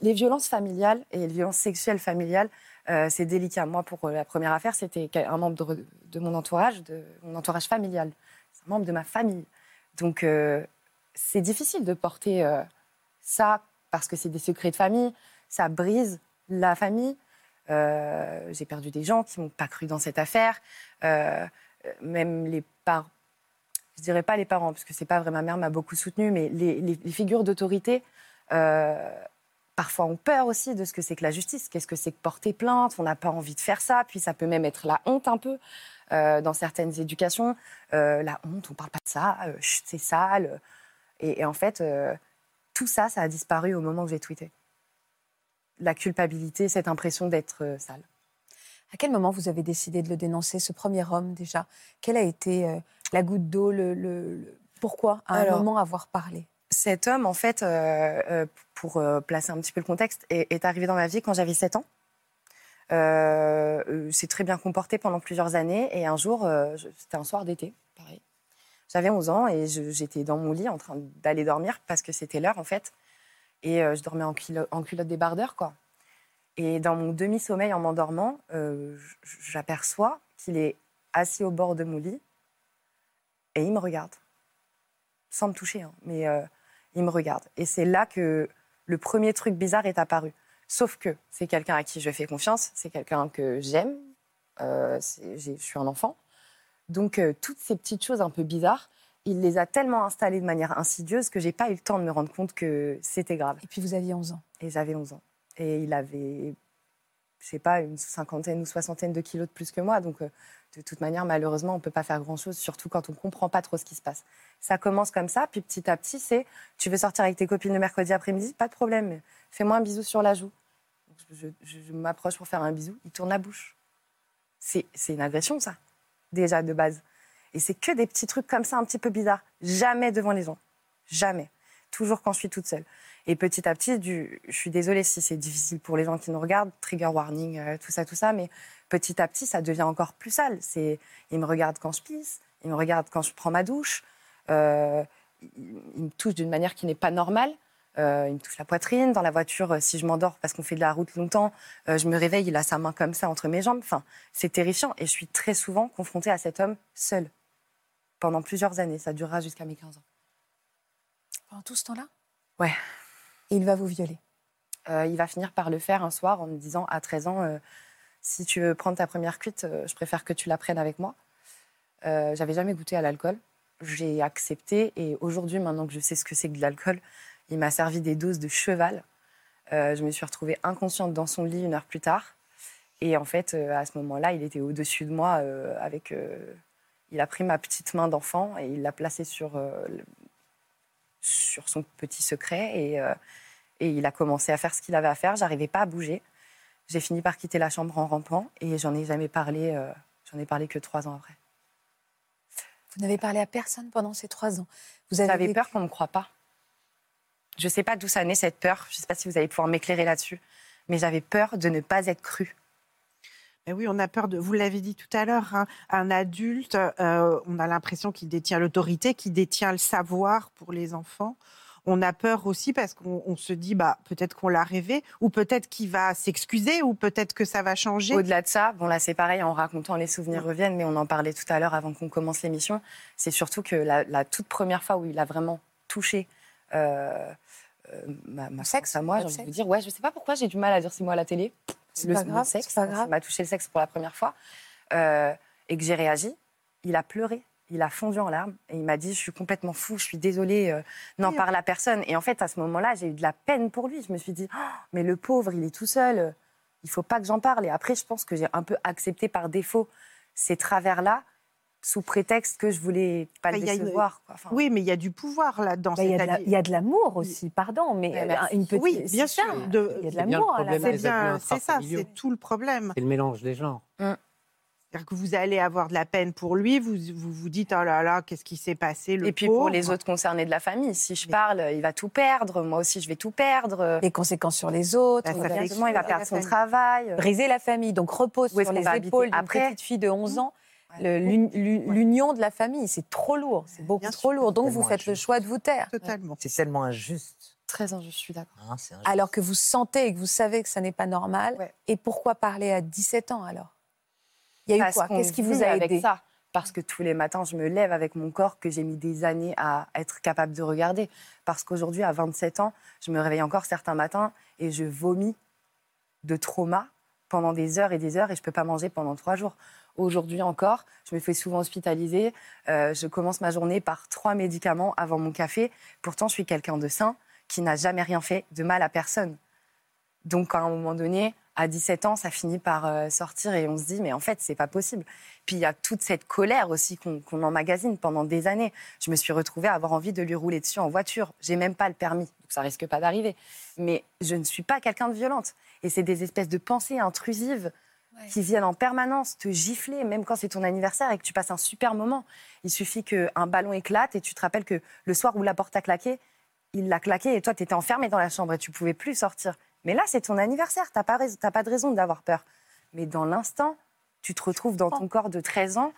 Les violences familiales et les violences sexuelles familiales, euh, c'est délicat. Moi, pour euh, la première affaire, c'était un membre de, mon entourage, mon entourage familial. C'est un membre de ma famille. Donc, euh, c'est difficile de porter ça parce que c'est des secrets de famille. Ça brise la famille. j'ai perdu des gens qui m'ont pas cru dans cette affaire. même les parents, je dirais pas les parents, parce que c'est pas vrai, ma mère m'a beaucoup soutenue, mais les, figures d'autorité parfois ont peur aussi de ce que c'est que la justice. Qu'est-ce que c'est que porter plainte? On n'a pas envie de faire ça. Puis ça peut même être la honte un peu euh, dans certaines éducations. Euh, la honte, on parle pas de ça, euh, c'est sale. Et, en fait, tout ça, ça a disparu au moment où j'ai tweeté. La culpabilité, cette impression d'être sale. À quel moment vous avez décidé de le dénoncer, ce premier homme déjà? Quelle a été la goutte d'eau le, Pourquoi, à un moment, avoir parlé? cet homme, en fait, euh, euh, pour euh, placer un petit peu le contexte, est, arrivé dans ma vie quand j'avais 7 ans. Euh, s'est très bien comporté pendant plusieurs années. Et un jour, c'était un soir d'été, pareil. J'avais 11 ans et j'étais dans mon lit en train d'aller dormir parce que c'était l'heure, en fait. Et je dormais en, en, culotte débardeur, quoi. Et dans mon demi-sommeil, en m'endormant, j'aperçois qu'il est assis au bord de mon lit et il me regarde. Sans me toucher, hein, mais il me regarde. Et c'est là que le premier truc bizarre est apparu. Sauf que c'est quelqu'un à qui je fais confiance, c'est quelqu'un que j'aime, euh, je suis un enfant. Donc euh, toutes ces petites choses un peu bizarres, il les a tellement installées de manière insidieuse que j'ai pas eu le temps de me rendre compte que c'était grave. Et puis vous aviez 11 ans. Et j'avais 11 ans. Et il avait, je sais pas, une cinquantaine ou soixantaine de kilos de plus que moi. Donc euh, de toute manière, malheureusement, on ne peut pas faire grand-chose, surtout quand on ne comprend pas trop ce qui se passe. Ça commence comme ça, puis petit à petit, c'est tu veux sortir avec tes copines le mercredi après-midi, pas de problème, fais-moi un bisou sur la joue. Je, m'approche pour faire un bisou, il tourne la bouche. C'est une agression, ça, déjà de base. Et c'est que des petits trucs comme ça, un petit peu bizarres. Jamais devant les gens. Jamais. Toujours quand je suis toute seule. Et petit à petit, du, je suis désolée si c'est difficile pour les gens qui nous regardent, trigger warning, euh, tout ça, tout ça, mais petit à petit, ça devient encore plus sale. C'est, il me regarde quand je pisse, il me regarde quand je prends ma douche, euh, il, me touche d'une manière qui n'est pas normale. Euh, il me touche la poitrine. Dans la voiture, si je m'endors parce qu'on fait de la route longtemps, je me réveille, il a sa main comme ça entre mes jambes. Enfin, c'est terrifiant. Et je suis très souvent confrontée à cet homme seul pendant plusieurs années. Ça durera jusqu'à mes 15 ans. Pendant tout ce temps-là? Ouais il va vous violer. Euh, il va finir par le faire un soir en me disant à 13 ans euh, si tu veux prendre ta première cuite, euh, je préfère que tu la prennes avec moi. J'avais jamais goûté à l'alcool. J'ai accepté et aujourd'hui, maintenant que je sais ce que c'est que de l'alcool, il m'a servi des doses de cheval. je me suis retrouvée inconsciente dans son lit une heure plus tard. Et en fait, à ce moment-là, il était au-dessus de moi avec. il a pris ma petite main d'enfant et il l'a placée sur sur son petit secret et, euh, et il a commencé à faire ce qu'il avait à faire. J'arrivais pas à bouger. J'ai fini par quitter la chambre en rampant et j'en ai jamais parlé. Euh, j'en ai parlé que trois ans après. Vous n'avez parlé à personne pendant ces trois ans. Vous avez peur qu'on ne me croie pas. Je ne sais pas d'où ça naît cette peur. Je ne sais pas si vous allez pouvoir m'éclairer là-dessus. Mais j'avais peur de ne pas être crue oui, on a peur de. Vous l'avez dit tout à l'heure, hein, un adulte, euh, on a l'impression qu'il détient l'autorité, qu'il détient le savoir pour les enfants. On a peur aussi parce qu'on se dit, bah, peut-être qu'on l'a rêvé, ou peut-être qu'il va s'excuser, ou peut-être que ça va changer. Au-delà de ça, bon là c'est pareil, en racontant les souvenirs reviennent, mais on en parlait tout à l'heure avant qu'on commence l'émission. C'est surtout que la, toute première fois où il a vraiment touché euh, euh, ma, sexe à moi, j'ai envie de vous dire, ouais, je sais pas pourquoi j'ai du mal à dire c'est moi à la télé le, pas grave, sexe, pas grave. il m'a touché le sexe pour la première fois, euh, et que j'ai réagi, il a pleuré. Il a fondu en larmes et il m'a dit Je suis complètement fou, je suis désolée, euh, n'en parle à personne. Et en fait, à ce moment-là, j'ai eu de la peine pour lui. Je me suis dit oh, Mais le pauvre, il est tout seul, il faut pas que j'en parle. Et après, je pense que j'ai un peu accepté par défaut ces travers-là sous prétexte que je voulais pas le décevoir. oui, mais il y a du pouvoir là-dedans. Il y, a de l'amour aussi, pardon, mais une petite... Oui, bien sûr. Il y a de l'amour. C'est ça, c'est tout le problème. C'est le mélange des genres. Hum. C'est-à-dire que vous allez avoir de la peine pour lui, vous vous, vous dites oh là là, qu'est-ce qui s'est passé le Et puis pour les autres concernés de la famille, si je parle, il va tout perdre, moi aussi je vais tout perdre. Les conséquences sur les autres, bah, il va perdre son travail. Briser la famille, donc repose sur les épaules d'une petite fille de 11 ans l'union de la famille. C'est trop lourd, c'est beaucoup trop lourd. Donc vous faites le choix de vous taire. Totalement. C'est tellement injuste. Très injuste, je suis d'accord. Hein, alors que vous sentez et que vous savez que ça n'est pas normal. Et pourquoi parler à 17 ans alors? Il y a eu quoi? Qu'est-ce qui vous a aidé? avec ça parce que tous les matins, je me lève avec mon corps que j'ai mis des années à être capable de regarder. Parce qu'aujourd'hui, à 27 ans, je me réveille encore certains matins et je vomis de trauma pendant des heures et des heures et je peux pas manger pendant trois jours. Aujourd'hui encore, je me fais souvent hospitaliser. Euh, je commence ma journée par trois médicaments avant mon café. Pourtant, je suis quelqu'un de sain qui n'a jamais rien fait de mal à personne. Donc, à un moment donné, à 17 ans, ça finit par euh, sortir et on se dit, mais en fait, c'est pas possible. Puis il y a toute cette colère aussi qu'on qu'on emmagasine pendant des années. Je me suis retrouvée à avoir envie de lui rouler dessus en voiture. J'ai même pas le permis, donc ça risque pas d'arriver. Mais je ne suis pas quelqu'un de violente. Et c'est des espèces de pensées intrusives qui viennent en permanence te gifler, même quand c'est ton anniversaire et que tu passes un super moment. Il suffit qu'un ballon éclate et tu te rappelles que le soir où la porte a claqué, il l'a claqué et toi, tu étais enfermé dans la chambre et tu pouvais plus sortir. Mais là, c'est ton anniversaire, tu n'as pas, rais- pas de raison d'avoir peur. Mais dans l'instant, tu te retrouves dans ton corps de 13 ans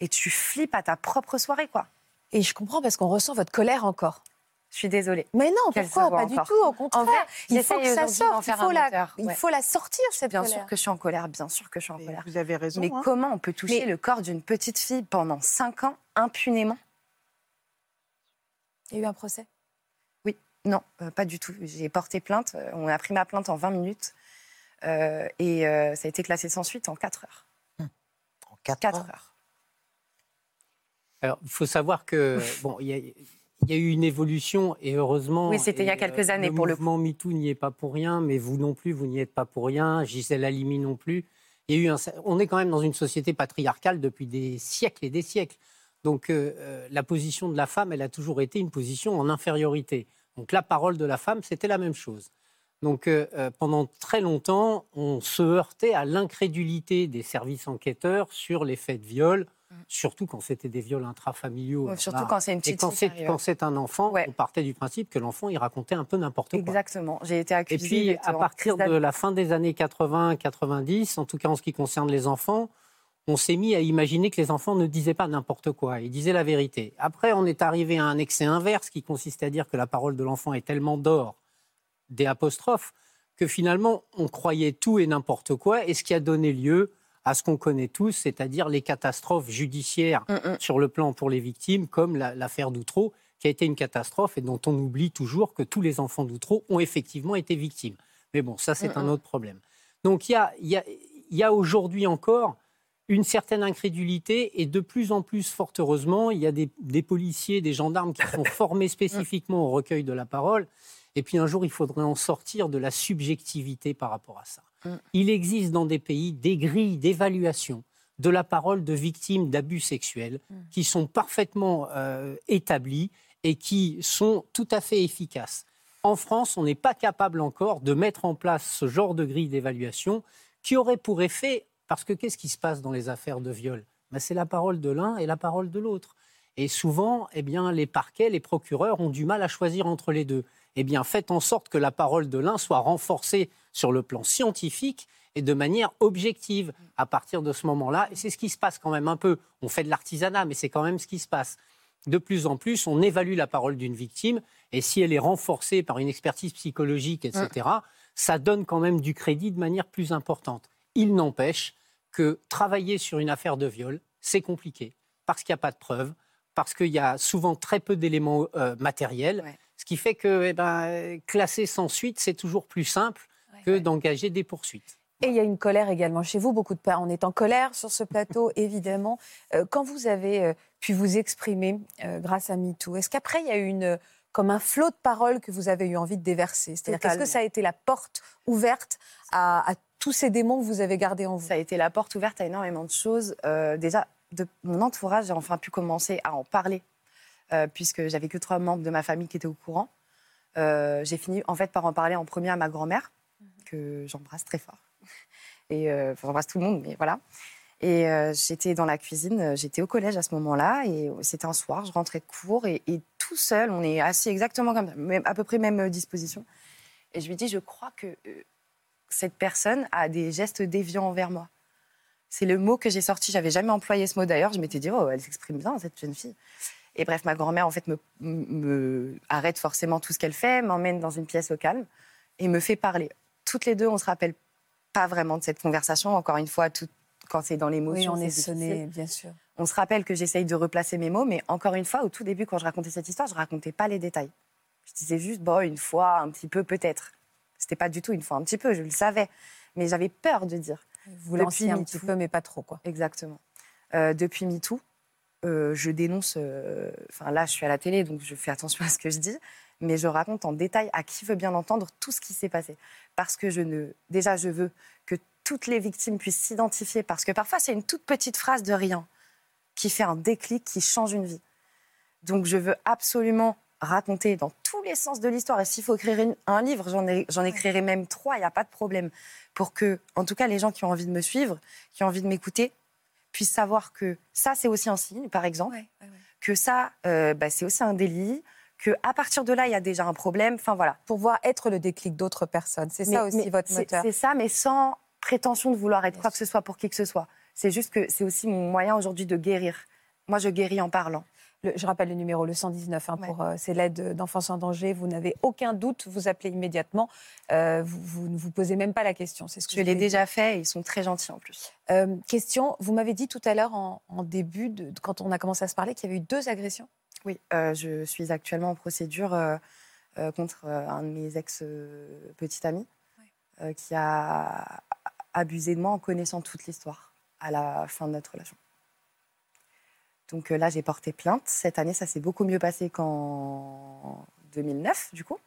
et tu flippes à ta propre soirée, quoi. Et je comprends parce qu'on ressent votre colère encore. Je suis désolée. Mais non, Qu'elle pourquoi Pas du encore. tout, au contraire. En vrai, il faut que ça sorte, il faut, la, moteur, il ouais. faut la sortir, cette Bien colère. sûr que je suis en colère, bien sûr que je suis en Mais colère. Vous avez raison. Mais hein. comment on peut toucher Mais- le corps d'une petite fille pendant 5 ans impunément? Il y a eu un procès? Non, euh, pas du tout. J'ai porté plainte. euh, On a pris ma plainte en 20 minutes. euh, et euh, ça a été classé sans suite en 4 heures. En quatre 4 ans. heures. Alors, il faut savoir que (laughs) bon, il y, a- il y a eu une évolution et heureusement. Oui, c'était il y a quelques euh, années, pour le Le mouvement MeToo n'y est pas pour rien, mais vous non plus, vous n'y êtes pas pour rien. Gisèle Halimi non plus. Il y a eu un, on est quand même dans une société patriarcale depuis des siècles et des siècles. Donc, euh, euh, la position de la femme, elle a toujours été une position en infériorité. Donc, la parole de la femme, c'était la même chose. Donc, euh, pendant très longtemps, on se heurtait à l'incrédulité des services enquêteurs sur les faits de viol, surtout quand c'était des viols intrafamiliaux. Ouais, surtout là, quand c'est une et petite quand c'est, arrive. quand c'est un enfant, Ouais. on partait du principe que l'enfant, il racontait un peu n'importe quoi. Exactement. J'ai été Et accusée. puis, d'être à partir de la fin des années 80-90, en tout cas en ce qui concerne les enfants, on s'est mis à imaginer que les enfants ne disaient pas n'importe quoi, ils disaient la vérité. Après, on est arrivé à un excès inverse qui consiste à dire que la parole de l'enfant est tellement d'or, des apostrophes, que finalement, on croyait tout et n'importe quoi, et ce qui a donné lieu à ce qu'on connaît tous, c'est-à-dire les catastrophes judiciaires Mm, mm. sur le plan pour les victimes, comme la- l'affaire d'Outreau, qui a été une catastrophe et dont on oublie toujours que tous les enfants d'Outreau ont effectivement été victimes. Mais bon, ça, c'est un autre problème. Donc, il y a, il y a- il y a aujourd'hui encore une certaine incrédulité et de plus en plus, fort heureusement, il y a des, des policiers, des gendarmes qui sont formés (laughs) spécifiquement au recueil de la parole. Et puis un jour, il faudrait en sortir de la subjectivité par rapport à ça. Mm. Il existe dans des pays des grilles d'évaluation de la parole de victimes d'abus sexuels qui sont parfaitement euh, établies et qui sont tout à fait efficaces. En France, on n'est pas capable encore de mettre en place ce genre de grille d'évaluation qui aurait pour effet, parce que qu'est-ce qui se passe dans les affaires de viol? Ben, C'est la parole de l'un et la parole de l'autre. Et souvent, eh bien, les parquets, les procureurs ont du mal à choisir entre les deux. Eh bien, faites en sorte que la parole de l'un soit renforcée sur le plan scientifique et de manière objective à partir de ce moment-là. Et c'est ce qui se passe quand même un peu. On fait de l'artisanat, mais c'est quand même ce qui se passe. De plus en plus, on évalue la parole d'une victime et si elle est renforcée par une expertise psychologique, etc., ça donne quand même du crédit de manière plus importante. Il n'empêche que travailler sur une affaire de viol, c'est compliqué parce qu'il n'y a pas de preuves, parce qu'il y a souvent très peu d'éléments euh, matériels, Ouais. ce qui fait que eh ben, euh, classer sans suite, c'est toujours plus simple que d'engager des poursuites. Et il y a une colère également chez vous. Beaucoup de parents, on est en colère sur ce plateau, (laughs) évidemment. Euh, quand vous avez euh, pu vous exprimer euh, grâce à MeToo, est-ce qu'après, il y a eu une, comme un flot de paroles que vous avez eu envie de déverser? C'est-à-dire, qu'est-ce que ça a été la porte ouverte à, à tous ces démons que vous avez gardés en vous? Ça a été la porte ouverte à énormément de choses. Euh, déjà, de mon entourage, j'ai enfin pu commencer à en parler, euh, puisque j'avais que trois membres de ma famille qui étaient au courant. Euh, j'ai fini en fait par en parler en premier à ma grand-mère, que j'embrasse très fort. (laughs) Et euh, enfin, j'embrasse tout le monde, mais voilà. Et euh, j'étais dans la cuisine, j'étais au collège à ce moment-là, et c'était un soir, je rentrais de cours, et, et tout seul, on est assis exactement comme ça, même- à peu près même disposition. Et je lui dis, je crois que cette personne a des gestes déviants envers moi. C'est le mot que j'ai sorti. J'avais jamais employé ce mot d'ailleurs. Je m'étais dit, oh, elle s'exprime bien, cette jeune fille. Et bref, ma grand-mère, en fait, me, me arrête forcément tout ce qu'elle fait, m'emmène dans une pièce au calme et me fait parler. Toutes les deux, on se rappelle pas vraiment de cette conversation. Encore une fois, tout, quand c'est dans Oui, l'émotion, on est c'est sonné, bien sûr. On se rappelle que j'essaye de replacer mes mots, mais encore une fois, au tout début, quand je racontais cette histoire, je racontais pas les détails. Je disais juste, bon, une fois, un petit peu, peut-être. C'était pas du tout une fois, un petit peu, je le savais. Mais j'avais peur de dire. Vous lanciez un petit peu, mais pas trop, quoi. Exactement. Euh, depuis MeToo, euh, je dénonce. euh, Enfin, là, je suis à la télé, donc je fais attention (laughs) à ce que je dis. Mais je raconte en détail à qui veut bien entendre tout ce qui s'est passé. Parce que je ne. Déjà, je veux que toutes les victimes puissent s'identifier. Parce que parfois, c'est une toute petite phrase de rien qui fait un déclic, qui change une vie. Donc, je veux absolument raconter dans tous les sens de l'histoire. Et s'il faut écrire un livre, j'en ai- j'en écrirai même trois, il n'y a pas de problème. Pour que, en tout cas, les gens qui ont envie de me suivre, qui ont envie de m'écouter, puissent savoir que ça, c'est aussi un signe, par exemple, que ça, euh, bah, c'est aussi un délit, que à partir de là, il y a déjà un problème. Enfin, voilà. Pour voir être le déclic d'autres personnes. C'est ça aussi mais votre c'est- moteur. C'est ça, mais sans prétention de vouloir être Bien quoi que ce soit pour qui que ce soit. C'est juste que c'est aussi mon moyen aujourd'hui de guérir. Moi, je guéris en parlant. Le- je rappelle le numéro, le 119, hein, Ouais. pour, euh, c'est l'aide d'enfance en danger. Vous n'avez aucun doute, vous appelez immédiatement. Euh, vous, vous ne vous posez même pas la question. C'est ce que Je l'ai déjà fait et ils sont très gentils en plus. Euh, question, vous m'avez dit tout à l'heure en, en début, de, quand on a commencé à se parler, qu'il y avait eu deux agressions. Oui, euh, je suis actuellement en procédure contre un de mes ex-petits amis qui a abusé de moi en connaissant toute l'histoire à la fin de notre relation. Donc euh, là, j'ai porté plainte. Cette année, ça s'est beaucoup mieux passé qu'en 2009, du coup.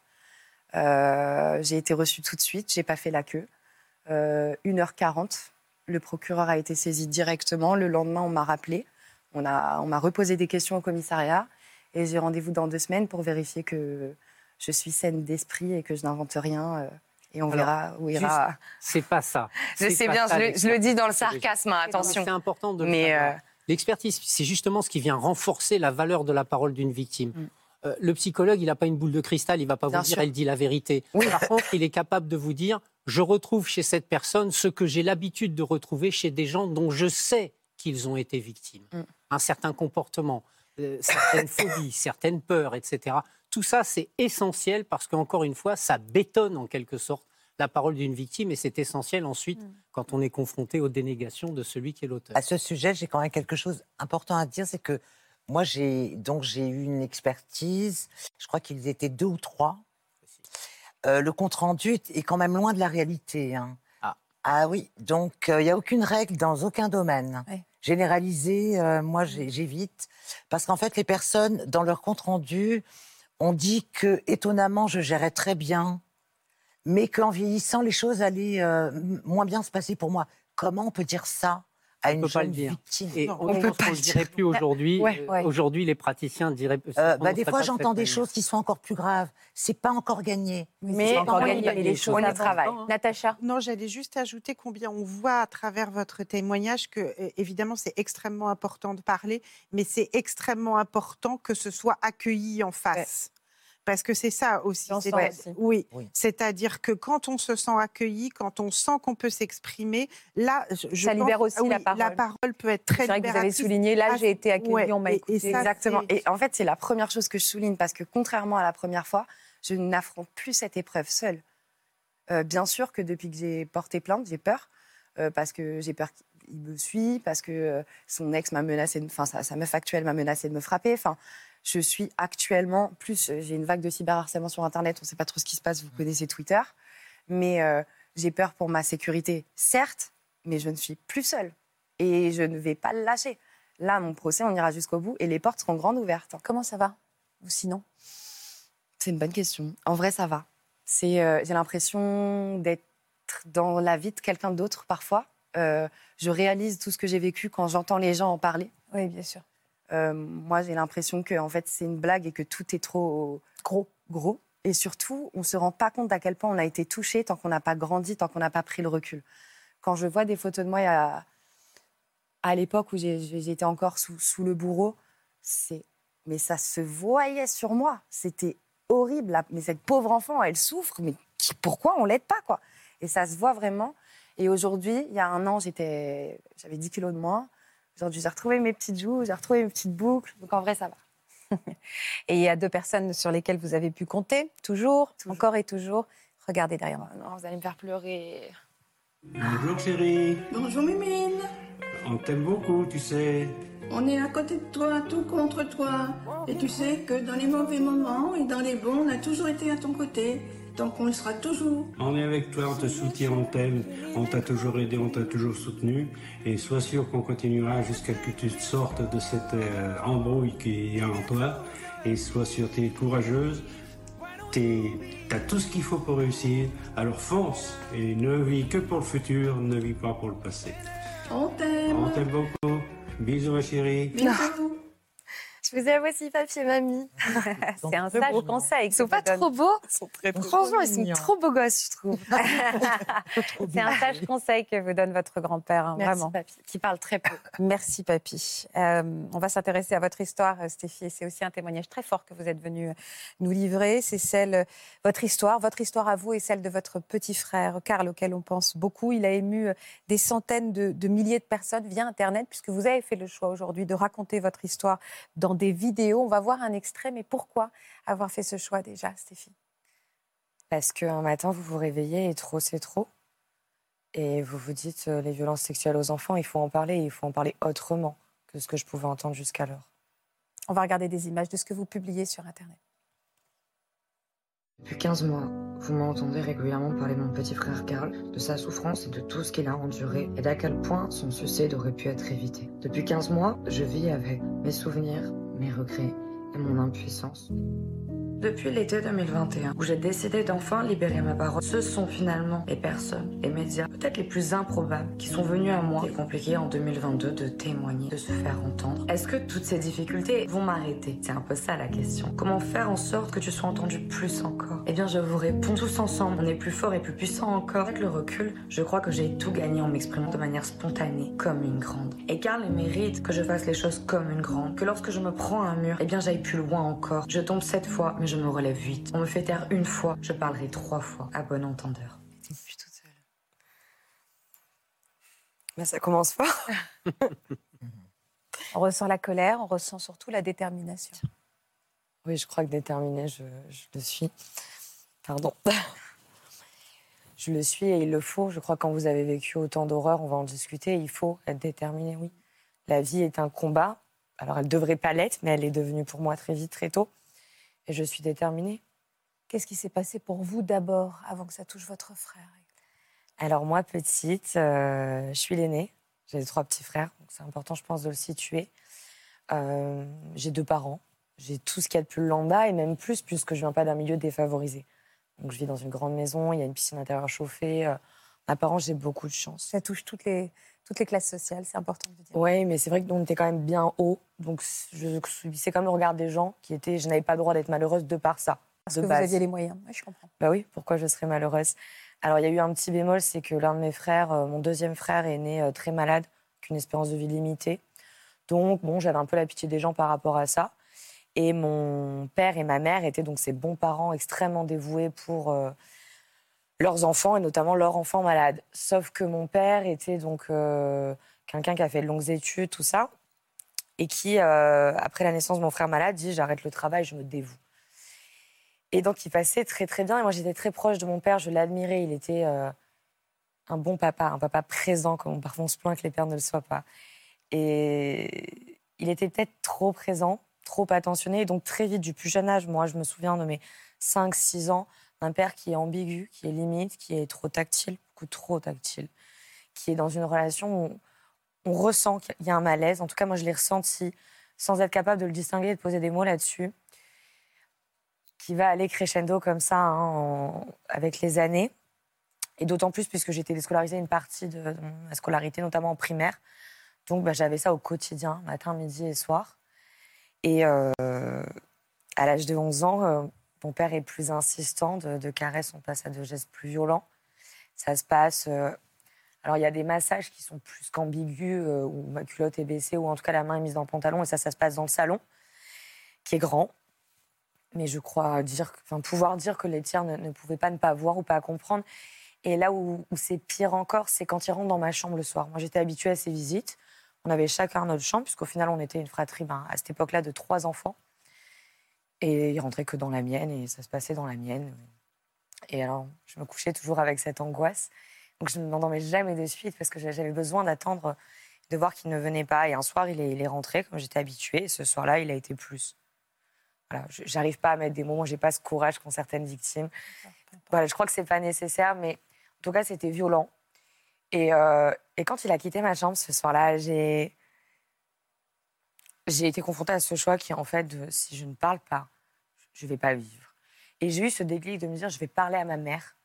Euh, j'ai été reçue tout de suite, j'ai pas fait la queue. Euh, 1h40, le procureur a été saisi directement. Le lendemain, on m'a rappelé. On a- on m'a reposé des questions au commissariat et j'ai rendez-vous dans deux semaines pour vérifier que je suis saine d'esprit et que je n'invente rien. euh, et on Alors, verra où ira. C'est pas ça. Je sais bien, ça, je le, je le dis dans le sarcasme, hein, attention. C'est important de le Mais savoir. L'expertise, c'est justement ce qui vient renforcer la valeur de la parole d'une victime. Mm. Euh, le psychologue, il n'a pas une boule de cristal, il va pas Bien vous dire elle dit la vérité. Oui. Par (laughs) contre, il est capable de vous dire je retrouve chez cette personne ce que j'ai l'habitude de retrouver chez des gens dont je sais qu'ils ont été victimes. Mm. Un certain comportement, euh, certaines (laughs) phobies, certaines peurs, etc. Tout ça, c'est essentiel parce qu'encore une fois, ça bétonne en quelque sorte la parole d'une victime et c'est essentiel ensuite Mm. quand on est confronté aux dénégations de celui qui est l'auteur. À ce sujet, j'ai quand même quelque chose important à dire, c'est que moi, j'ai donc j'ai eu une expertise. Je crois qu'ils étaient deux ou trois. Euh, le compte rendu est- quand même loin de la réalité. hein. Ah. oui, donc euh, il n'y a aucune règle dans aucun domaine. Ouais. Généralisé, euh, moi j'évite parce qu'en fait les personnes dans leur compte rendu ont dit que étonnamment je gérais très bien, mais qu'en vieillissant les choses allaient euh, moins bien se passer pour moi. Comment on peut dire ça à On une peut pas le jeune dire. victime Et Non, on ne peut le pas le dirait dire. plus aujourd'hui. Ouais, Euh, ouais. Aujourd'hui, les praticiens diraient. Euh, bah, des fois, j'entends des choses qui sont encore plus graves. C'est pas encore gagné. Mais c'est encore gagné, mais les choses on y travaille. Hein. Natacha Non, j'allais juste ajouter combien on voit à travers votre témoignage que, évidemment, c'est extrêmement important de parler, mais c'est extrêmement important que ce soit accueilli en face. Parce que c'est ça aussi. C'est- aussi. Oui, Oui. c'est-à-dire que quand on se sent accueilli, quand on sent qu'on peut s'exprimer, là, je, je Ça pense- libère aussi oui, la parole. La parole peut être très C'est vrai que vous avez souligné, là Ah, j'ai été accueillie, ouais, on m'a et écouté. ça, Exactement. Et en fait, c'est la première chose que je souligne parce que contrairement à la première fois, je n'affronte plus cette épreuve seule. Euh, bien sûr que depuis que j'ai porté plainte, j'ai peur euh, parce que j'ai peur qu'il me suit, parce que euh, son ex m'a menacé, enfin sa, sa meuf actuelle m'a menacé de me frapper. Enfin, je suis actuellement plus, euh, j'ai une vague de cyberharcèlement sur Internet. On ne sait pas trop ce qui se passe. Vous connaissez Twitter, mais euh, j'ai peur pour ma sécurité, certes, mais je ne suis plus seule et je ne vais pas le lâcher. Là, mon procès, on ira jusqu'au bout et les portes seront grandes ouvertes. Comment ça va? Ou sinon? C'est une bonne question. En vrai, ça va. C'est, euh, j'ai l'impression d'être dans la vie de quelqu'un d'autre parfois. Euh, je réalise tout ce que j'ai vécu quand j'entends les gens en parler. Oui, bien sûr. Euh, moi, j'ai l'impression que en fait, c'est une blague et que tout est trop gros, gros. Et surtout, on se rend pas compte à quel point on a été touché tant qu'on n'a pas grandi, tant qu'on n'a pas pris le recul. Quand je vois des photos de moi à l'époque où j'étais encore sous, sous le bourreau, c'est mais ça se voyait sur moi. C'était horrible. là. Mais cette pauvre enfant, elle souffre. Mais pourquoi on l'aide pas quoi? Et ça se voit vraiment. Et aujourd'hui, il y a un an, j'étais, j'avais 10 kilos de moins. Aujourd'hui, j'ai retrouvé mes petites joues, j'ai retrouvé mes petites boucles. Donc en vrai, ça va. (laughs) Et il y a deux personnes sur lesquelles vous avez pu compter, toujours, Toujours. encore et toujours. Regardez derrière moi. Oh non, vous allez me faire pleurer. Bonjour chérie, Bonjour Mimine, on t'aime beaucoup, tu sais. on est à côté de toi, tout contre toi. Et tu sais que dans les mauvais moments et dans les bons, on a toujours été à ton côté. Donc on le sera toujours. On est avec toi, on te soutient, on t'aime, on t'a toujours aidé, on t'a toujours soutenu. Et sois sûr qu'on continuera jusqu'à ce que tu sortes de cette euh, embrouille qui est en toi. Et sois sûr, tu es courageuse, tu as tout ce qu'il faut pour réussir. Alors fonce et ne vis que pour le futur, ne vis pas pour le passé. On t'aime. On t'aime beaucoup. Bisous ma chérie. Bisous. Vous aime aussi, papy et mamie. C'est un sage beaux. conseil. Ils sont pas donne. trop beaux sont très, Franchement, ils sont trop beaux gosses, je trouve. (laughs) C'est un sage conseil que vous donne votre grand-père, hein, Merci, vraiment. papy, qui parle très peu. Merci, papy. Euh, on va s'intéresser à votre histoire, euh, Stéphie. C'est aussi un témoignage très fort que vous êtes venu euh, nous livrer. C'est celle, votre histoire, votre histoire à vous et celle de votre petit frère, Karl, auquel on pense beaucoup. Il a ému des centaines de, de milliers de personnes via Internet, puisque vous avez fait le choix aujourd'hui de raconter votre histoire dans des vidéos. On va voir un extrait, mais pourquoi avoir fait ce choix déjà, Stéphie? Parce qu'un matin, vous vous réveillez et trop, c'est trop. Et vous vous dites, euh, les violences sexuelles aux enfants, il faut en parler, et il faut en parler autrement que ce que je pouvais entendre jusqu'alors. On va regarder des images de ce que vous publiez sur Internet. Depuis 15 mois, vous m'entendez régulièrement parler de mon petit frère Karl, de sa souffrance et de tout ce qu'il a enduré, et d'à quel point son suicide aurait pu être évité. Depuis 15 mois, je vis avec mes souvenirs, mes regrets et mon impuissance. Depuis l'été 2021, où j'ai décidé d'enfin libérer ma parole, ce sont finalement les personnes, les médias, peut-être les plus improbables, qui sont venus à moi. C'est compliqué en 2022 de témoigner, de se faire entendre. Est-ce que toutes ces difficultés vont m'arrêter? C'est un peu ça la question. Comment faire en sorte que tu sois entendu plus encore? Eh bien, je vous réponds tous ensemble. On est plus fort et plus puissant encore. Avec le recul, je crois que j'ai tout gagné en m'exprimant de manière spontanée, comme une grande. Et Karl mérite que je fasse les choses comme une grande. Que lorsque je me prends un mur, eh bien, j'aille plus loin encore. Je tombe sept fois, mais je me relève vite. On me fait taire une fois, je parlerai trois fois. À bon entendeur. Je suis toute seule. Mais ça commence fort. (laughs) On ressent la colère, on ressent surtout la détermination. Oui, je crois que déterminée, je, je le suis. Pardon. (laughs) Je le suis et il le faut. Je crois que quand vous avez vécu autant d'horreurs, on va en discuter. Il faut être déterminé, oui. La vie est un combat. Alors, elle ne devrait pas l'être, mais elle est devenue pour moi très vite, très tôt. Et je suis déterminée. Qu'est-ce qui s'est passé pour vous d'abord, avant que ça touche votre frère? Alors, moi, petite, euh, je suis l'aînée. J'ai trois petits frères, donc c'est important, je pense, de le situer. Euh, j'ai deux parents. J'ai tout ce qu'il y a de plus lambda et même plus, puisque je viens pas d'un milieu défavorisé. Donc, je vis dans une grande maison, il y a une piscine intérieure chauffée. Euh, parents, j'ai beaucoup de chance. Ça touche toutes les, toutes les classes sociales, c'est important de dire. Oui, mais c'est vrai que nous, on était quand même bien haut. Donc, je subissais quand même le regard des gens qui étaient. Je n'avais pas le droit d'être malheureuse de par ça. Parce de que vous base. aviez les moyens. Je comprends. Bah oui, pourquoi je serais malheureuse? Alors, il y a eu un petit bémol, c'est que l'un de mes frères, euh, mon deuxième frère, est né euh, très malade, qu'une espérance de vie limitée. Donc, bon, j'avais un peu la pitié des gens par rapport à ça. Et mon père et ma mère étaient donc ces bons parents extrêmement dévoués pour euh, leurs enfants et notamment leurs enfants malades. Sauf que mon père était donc euh, quelqu'un qui a fait de longues études, tout ça, et qui, euh, après la naissance de mon frère malade, dit j'arrête le travail, je me dévoue. Et donc il passait très très bien. Et moi j'étais très proche de mon père, je l'admirais. Il était euh, un bon papa, un papa présent, comme parfois on se plaint que les pères ne le soient pas. Et il était peut-être trop présent, trop attentionné. Et donc très vite, du plus jeune âge, moi je me souviens de mes 5-6 ans, d'un père qui est ambigu, qui est limite, qui est trop tactile, beaucoup trop tactile, qui est dans une relation où on ressent qu'il y a un malaise. En tout cas, moi je l'ai ressenti sans être capable de le distinguer et de poser des mots là-dessus qui va aller crescendo comme ça hein, avec les années. Et d'autant plus puisque j'étais déscolarisée une partie de, de ma scolarité, notamment en primaire. Donc bah, j'avais ça au quotidien, matin, midi et soir. Et euh, à l'âge de 11 ans, euh, mon père est plus insistant, de, caresses, on passe à de gestes plus violents. Ça se passe. euh, alors il y a des massages qui sont plus qu'ambigus, euh, où ma culotte est baissée, ou en tout cas la main est mise dans le pantalon, et ça, ça se passe dans le salon, qui est grand. Mais je crois dire, pouvoir dire que les tiers ne, pouvaient pas ne pas voir ou pas comprendre. Et là où, où c'est pire encore, c'est quand ils rentrent dans ma chambre le soir. Moi, j'étais habituée à ces visites. On avait chacun notre chambre, puisqu'au final, on était une fratrie, ben, à cette époque-là, de trois enfants. Et ils rentraient que dans la mienne, et ça se passait dans la mienne. Et alors, je me couchais toujours avec cette angoisse. Donc, je ne m'endormais jamais de suite, parce que j'avais besoin d'attendre, de voir qu'il ne venait pas. Et un soir, il est, il rentré, comme j'étais habituée. Et ce soir-là, il a été plus. Voilà, j'arrive pas à mettre des. Moi, j'ai pas ce courage qu'ont certaines victimes. voilà, je crois que c'est pas nécessaire, mais en tout cas, c'était violent. Et, euh, et quand il a quitté ma chambre ce soir-là, j'ai j'ai été confrontée à ce choix qui, en fait, de, si je ne parle pas, je ne vais pas vivre. Et j'ai eu ce déclic de me dire, je vais parler à ma mère.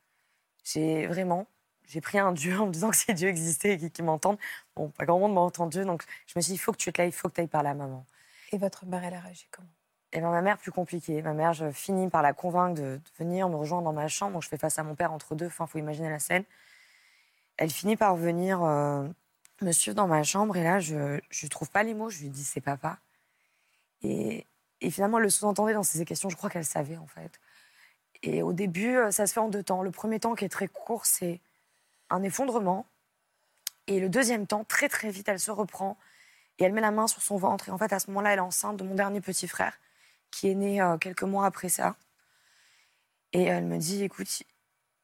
J'ai vraiment, j'ai pris un Dieu (laughs) en me disant que si Dieu existait et qu'il m'entende. Bon, pas grand monde m'a entendu, donc je me suis dit, il faut que tu te là, il faut que tu ailles parler à maman. Et votre mère, elle a réagi comment? Et ben, ma mère, plus compliquée. Ma mère, je finis par la convaincre de, de venir me rejoindre dans ma chambre. Donc, je fais face à mon père entre deux. Enfin, faut imaginer la scène. Elle finit par venir euh, me suivre dans ma chambre. Et là, je ne trouve pas les mots. Je lui dis, c'est papa. Et, et finalement, elle le sous-entendait dans ces questions. Je crois qu'elle savait, en fait. Et au début, euh, ça se fait en deux temps. Le premier temps, qui est très court, c'est un effondrement. Et le deuxième temps, très très vite, elle se reprend et elle met la main sur son ventre. Et en fait, à ce moment-là, elle est enceinte de mon dernier petit frère, qui est né euh, quelques mois après ça. Et elle me dit, écoute,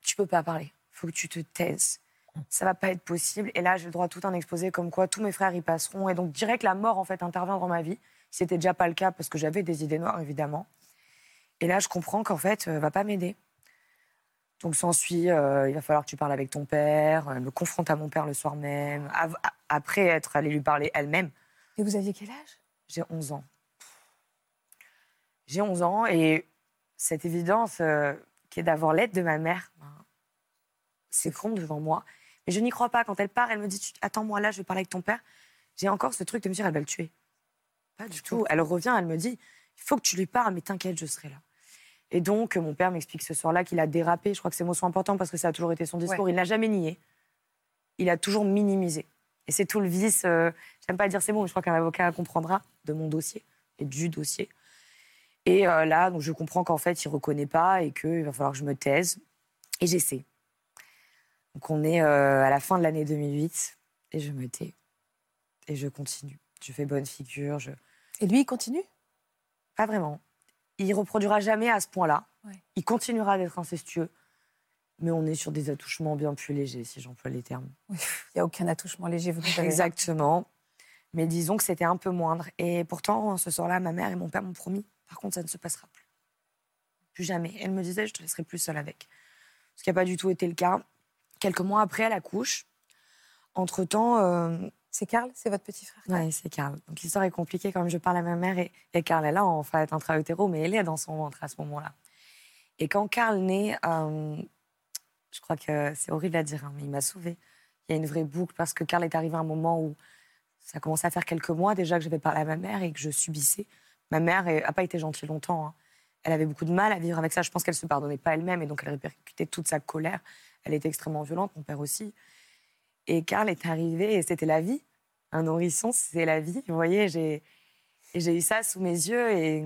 tu peux pas parler. Faut que tu te taises. Ça va pas être possible. Et là, j'ai le droit à tout un exposé comme quoi tous mes frères y passeront. Et donc, direct, la mort, en fait, intervient dans ma vie. C'était déjà pas le cas parce que j'avais des idées noires, évidemment. Et là, je comprends qu'en fait, elle va pas m'aider. Donc, s'ensuit, euh, il va falloir que tu parles avec ton père. Elle me confronte à mon père le soir même. Après être allée lui parler elle-même. Et vous aviez quel âge? J'ai 11 ans. J'ai 11 ans et cette évidence euh, qui est d'avoir l'aide de ma mère, ben, s'écrompe devant moi. Mais je n'y crois pas. Quand elle part, elle me dit Attends-moi là, je vais parler avec ton père. J'ai encore ce truc de me dire Elle va le tuer. Pas du tout. Elle revient, elle me dit Il faut que tu lui parles, mais t'inquiète, je serai là. Et donc, mon père m'explique ce soir-là qu'il a dérapé. Je crois que ces mots sont importants parce que ça a toujours été son discours. Ouais. Il n'a jamais nié. Il a toujours minimisé. Et c'est tout le vice, euh, j'aime pas dire ces mots, mais je crois qu'un avocat comprendra, de mon dossier et du dossier. Et euh, là, donc, je comprends qu'en fait, il reconnaît pas et qu'il va falloir que je me taise. Et j'essaie. Donc, on est euh, à la fin de l'année 2008 et je me tais. Et je continue. Je fais bonne figure. Je... Et lui, il continue? Pas vraiment. Il reproduira jamais à ce point-là. Ouais. Il continuera d'être incestueux. Mais on est sur des attouchements bien plus légers, si j'emploie les termes. Il n'y a aucun attouchement léger, vous avez- Exactement. Mais disons que c'était un peu moindre. Et pourtant, ce soir-là, ma mère et mon père m'ont promis. Par contre, ça ne se passera plus. Plus jamais. Elle me disait, je te laisserai plus seule avec. Ce qui n'a pas du tout été le cas. Quelques mois après, elle accouche. Entre-temps, euh, C'est Karl, c'est votre petit frère Ouais, c'est Karl. Donc l'histoire est compliquée quand. Je parle à ma mère et, Karl est là en fait intra-utéro, mais elle est dans son ventre à ce moment-là. Et quand Karl naît, euh, je crois que c'est horrible à dire, hein, mais il m'a sauvée. Il y a une vraie boucle parce que Karl est arrivé à un moment où ça commençait à faire quelques mois déjà que j'avais parlé à ma mère et que je subissais. Ma mère n'a pas été gentille longtemps. hein. Elle avait beaucoup de mal à vivre avec ça. Je pense qu'elle se pardonnait pas elle-même et donc elle répercutait toute sa colère. Elle était extrêmement violente, mon père aussi. Et Karl est arrivé et c'était la vie. Un nourrisson, c'est la vie. Vous voyez, j'ai eu ça sous mes yeux et,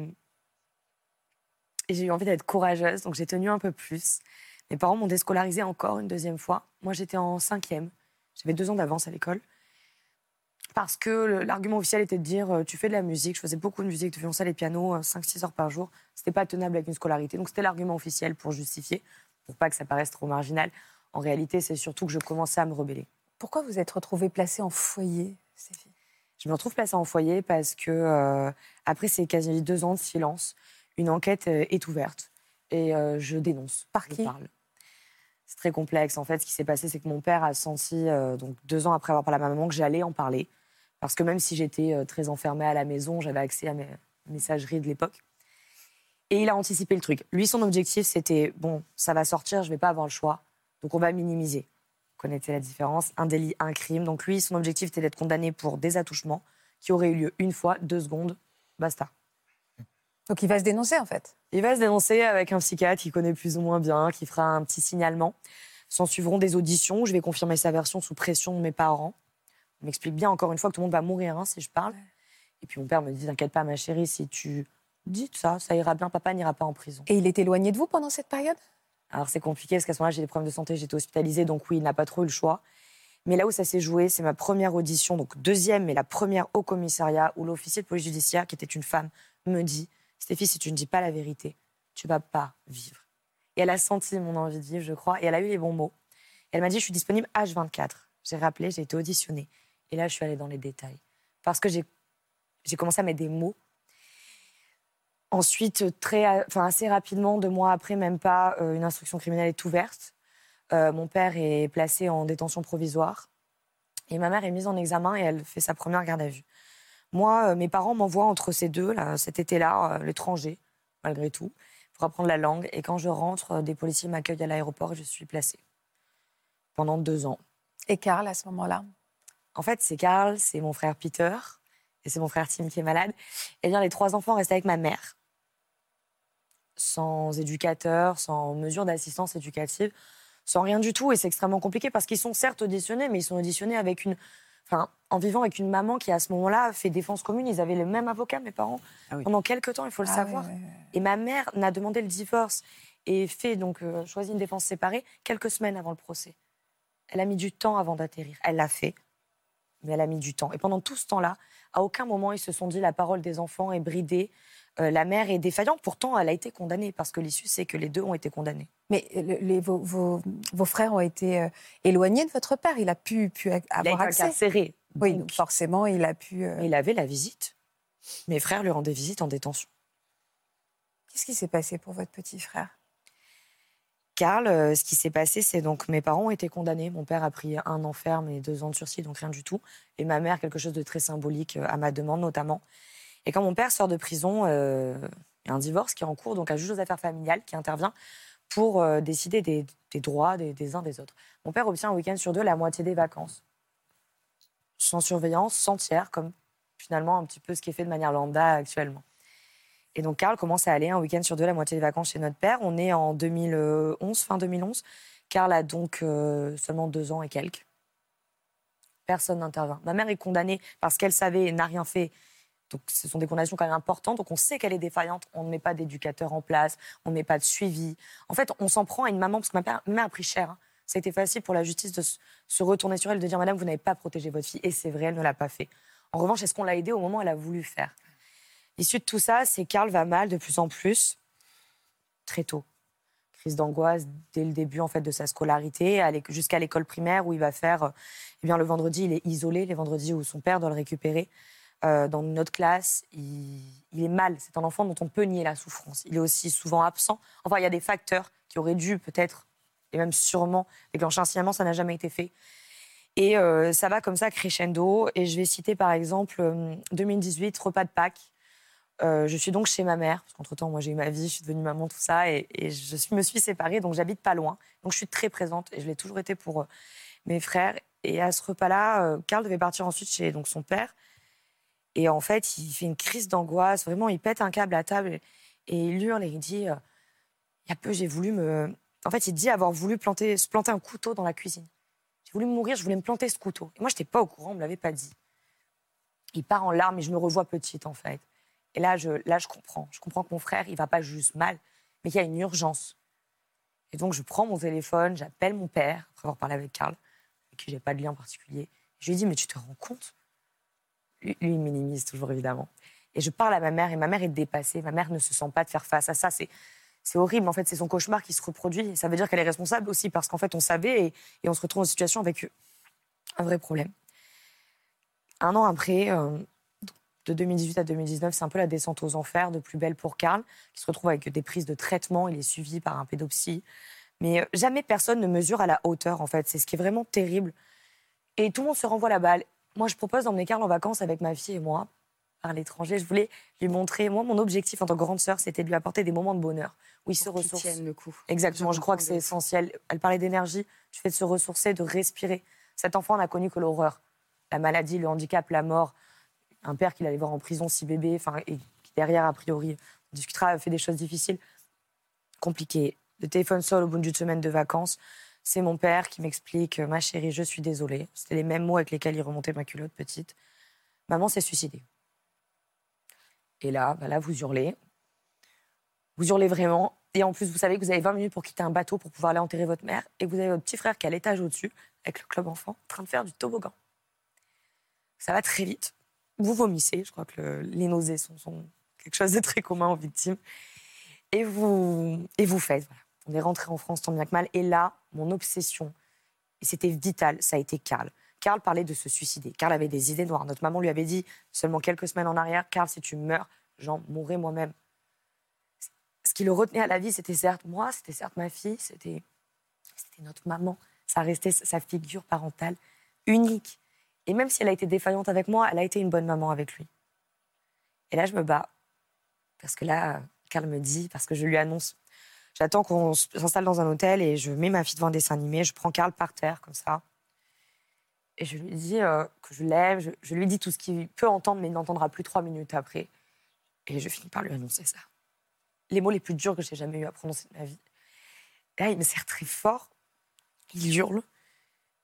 j'ai eu envie d'être courageuse. Donc j'ai tenu un peu plus. Mes parents m'ont déscolarisée encore une deuxième fois. Moi, j'étais en cinquième. J'avais deux ans d'avance à l'école. Parce que l'argument officiel était de dire euh, tu fais de la musique. Je faisais beaucoup de musique, de violoncelle et de piano, 5-6 heures par jour. C'était pas tenable avec une scolarité. Donc c'était l'argument officiel pour justifier, pour pas que ça paraisse trop marginal. En réalité, c'est surtout que je commençais à me rebeller. Pourquoi vous êtes retrouvée placée en foyer, Stéphie Je me retrouve placée en foyer parce que, euh, après ces quasi deux ans de silence, une enquête euh, est ouverte et euh, je dénonce. Par qui? parle. C'est très complexe. En fait, ce qui s'est passé, c'est que mon père a senti, euh, donc deux ans après avoir parlé à ma maman, que j'allais en parler. Parce que même si j'étais très enfermée à la maison, j'avais accès à mes messageries de l'époque. Et il a anticipé le truc. Lui, son objectif, c'était bon, ça va sortir, je vais pas avoir le choix, donc on va minimiser. Connaissez la différence un délit, un crime. Donc lui, son objectif était d'être condamné pour des attouchements qui auraient eu lieu une fois, deux secondes, basta. Donc il va se dénoncer en fait. Il va se dénoncer avec un psychiatre qui connaît plus ou moins bien, qui fera un petit signalement. S'en suivront des auditions je vais confirmer sa version sous pression de mes parents. On m'explique bien encore une fois que tout le monde va mourir hein, si je parle. Et puis mon père me dit T'inquiète pas, ma chérie, si tu dis ça, ça ira bien, papa n'ira pas en prison. Et il est éloigné de vous pendant cette période? Alors c'est compliqué parce qu'à ce moment-là, j'ai des problèmes de santé, j'étais hospitalisée, donc oui, il n'a pas trop eu le choix. Mais là où ça s'est joué, c'est ma première audition, donc deuxième, mais la première au commissariat, où l'officier de police judiciaire, qui était une femme, me dit Stéphie, si tu ne dis pas la vérité, tu vas pas vivre. Et elle a senti mon envie de vivre, je crois, et elle a eu les bons mots. Elle m'a dit Je suis disponible H24. J'ai rappelé, j'ai été auditionnée. Et là, je suis allée dans les détails. Parce que j'ai commencé à mettre des mots. Ensuite, très, enfin, assez rapidement, deux mois après, même pas, euh, une instruction criminelle est ouverte. Euh, mon père est placé en détention provisoire. Et ma mère est mise en examen et elle fait sa première garde à vue. Moi, euh, mes parents m'envoient entre ces deux, là, cet été-là, à l'étranger, malgré tout, pour apprendre la langue. Et quand je rentre, des policiers m'accueillent à l'aéroport et je suis placée pendant deux ans. Et Karl, à ce moment-là? En fait, c'est Karl, c'est mon frère Peter et c'est mon frère Tim qui est malade. Et bien, les trois enfants restent avec ma mère sans éducateur, sans mesure d'assistance éducative, sans rien du tout. Et c'est extrêmement compliqué parce qu'ils sont certes auditionnés, mais ils sont auditionnés avec une. Enfin, en vivant avec une maman qui, à ce moment-là, fait défense commune. Ils avaient le même avocat, mes parents, Ah oui. pendant quelques temps, il faut le Ah savoir. Et ma mère n'a demandé le divorce et fait donc euh, choisi une défense séparée quelques semaines avant le procès. Elle a mis du temps avant d'atterrir. Elle l'a fait, mais elle a mis du temps. Et pendant tout ce temps-là, à aucun moment ils se sont dit la parole des enfants est bridée, euh, la mère est défaillante. Pourtant, elle a été condamnée parce que l'issue c'est que les deux ont été condamnés. Mais les- vos, vos- vos frères ont été euh, éloignés de votre père. Il a pu, pu Il a avoir été accès. incarcéré. Oui, Donc, donc forcément, il a pu. euh, il avait la visite. Mes frères lui rendaient visite en détention. Qu'est-ce qui s'est passé pour votre petit frère? Karl, euh, ce qui s'est passé, c'est donc mes parents ont été condamnés. Mon père a pris un an ferme et deux ans de sursis, donc rien du tout. Et ma mère, quelque chose de très symbolique euh, à ma demande notamment. Et quand mon père sort de prison, euh, il y a un divorce qui est en cours, donc un juge aux affaires familiales qui intervient pour décider des, droits des uns des autres. Mon père obtient un week-end sur deux la moitié des vacances, sans surveillance, sans tiers, comme finalement un petit peu ce qui est fait de manière lambda actuellement. Et donc, Karl commence à aller un week-end sur deux, la moitié des vacances chez notre père. On est en 2011, fin 2011. Karl a donc euh, seulement deux ans et quelques. Personne n'intervient. Ma mère est condamnée parce qu'elle savait et n'a rien fait. Donc, ce sont des condamnations quand même importantes. Donc, on sait qu'elle est défaillante. On ne met pas d'éducateur en place. On ne met pas de suivi. En fait, on s'en prend à une maman parce que ma ma mère a pris cher. hein. Ça a été facile pour la justice de se retourner sur elle, de dire Madame, vous n'avez pas protégé votre fille. Et c'est vrai, elle ne l'a pas fait. En revanche, est-ce qu'on l'a aidée au moment où elle a voulu faire? L'issue de tout ça, c'est Karl va mal de plus en plus, très tôt. Crise d'angoisse dès le début en fait de sa scolarité, jusqu'à l'école primaire où il va faire. euh, Eh bien, le vendredi, il est isolé, les vendredis où son père doit le récupérer. Euh, dans notre classe, il, est mal. C'est un enfant dont on peut nier la souffrance. Il est aussi souvent absent. Enfin, il y a des facteurs qui auraient dû peut-être, et même sûrement, déclencher un signalement, ça n'a jamais été fait. Et euh, ça va comme ça crescendo. Et je vais citer par exemple euh, 2018, repas de Pâques. Euh, je suis donc chez ma mère, parce qu'entre-temps, moi j'ai eu ma vie, je suis devenue maman, tout ça, et, je me suis séparée, donc j'habite pas loin. Donc je suis très présente, et je l'ai toujours été pour euh, mes frères. Et à ce repas-là, euh, Karl devait partir ensuite chez donc, son père. Et en fait, il fait une crise d'angoisse, vraiment, il pète un câble à table, et, et il hurle, et il dit, il y a peu, j'ai voulu me... En fait, il dit avoir voulu planter, se planter un couteau dans la cuisine. J'ai voulu mourir, je voulais me planter ce couteau. Et moi, je n'étais pas au courant, on ne me l'avait pas dit. Il part en larmes et je me revois petite, en fait. Et là, je, comprends. Je comprends que mon frère, il va pas juste mal, mais qu'il y a une urgence. Et donc, je prends mon téléphone, j'appelle mon père, après avoir parlé avec Karl, avec qui j'ai pas de lien particulier. Je lui dis, mais tu te rends compte? Lui, lui, il minimise toujours, évidemment. Et je parle à ma mère, et ma mère est dépassée. Ma mère ne se sent pas de faire face à ça. C'est, horrible, en fait. C'est son cauchemar qui se reproduit. Et ça veut dire qu'elle est responsable aussi, parce qu'en fait, on savait, et, et on se retrouve en situation avec un vrai problème. Un an après, euh, de 2018 à 2019, c'est un peu la descente aux enfers de plus belle pour Karl, qui se retrouve avec des prises de traitement. Il est suivi par un pédopsie. Mais euh, jamais personne ne mesure à la hauteur, en fait. C'est ce qui est vraiment terrible. Et tout le monde se renvoie la balle. Moi, je propose d'emmener Karl en vacances avec ma fille et moi, par l'étranger. Je voulais lui montrer. Moi, mon objectif en tant que grande sœur, c'était de lui apporter des moments de bonheur où il se ressource. tienne le coup. Exactement, Je je crois que c'est essentiel. Elle parlait d'énergie, du fait de se ressourcer, de respirer. Cet enfant n'a connu que l'horreur. La maladie, le handicap, la mort. Un père qu'il allait voir en prison, six bébés, enfin, et qui derrière, a priori, on discutera, fait des choses difficiles, compliquées. Le téléphone sonne au bout d'une semaine de vacances. C'est mon père qui m'explique Ma chérie, je suis désolée. C'était les mêmes mots avec lesquels il remontait ma culotte petite. Maman s'est suicidée. Et là, bah là, vous hurlez. Vous hurlez vraiment. Et en plus, vous savez que vous avez 20 minutes pour quitter un bateau pour pouvoir aller enterrer votre mère. Et vous avez votre petit frère qui est à l'étage au-dessus, avec le club enfant, en train de faire du toboggan. Ça va très vite. Vous vomissez. Je crois que le- les nausées sont, quelque chose de très commun aux victimes. Et vous, et vous faites. On est rentré en France tant bien que mal. Et là, mon obsession, c'était vital, ça a été Karl. Karl parlait de se suicider. Karl avait des idées noires. Notre maman lui avait dit seulement quelques semaines en arrière Karl, si tu meurs, j'en mourrai moi-même. qui le retenait à la vie, c'était certes moi, c'était certes ma fille, c'était notre maman. Ça restait sa figure parentale unique. Et même si elle a été défaillante avec moi, elle a été une bonne maman avec lui. Et là, je me bats. Parce que là, Carl me dit, parce que je lui annonce, j'attends qu'on s'installe dans un hôtel et je mets ma fille devant un dessin animé, je prends Carl par terre, comme ça. Et je lui dis euh, que je l'aime, je, lui dis tout ce qu'il peut entendre, mais il n'entendra plus trois minutes après. Et je finis par lui annoncer ça. Les mots les plus durs que j'ai jamais eu à prononcer de ma vie. Là, il me serre très fort, il hurle,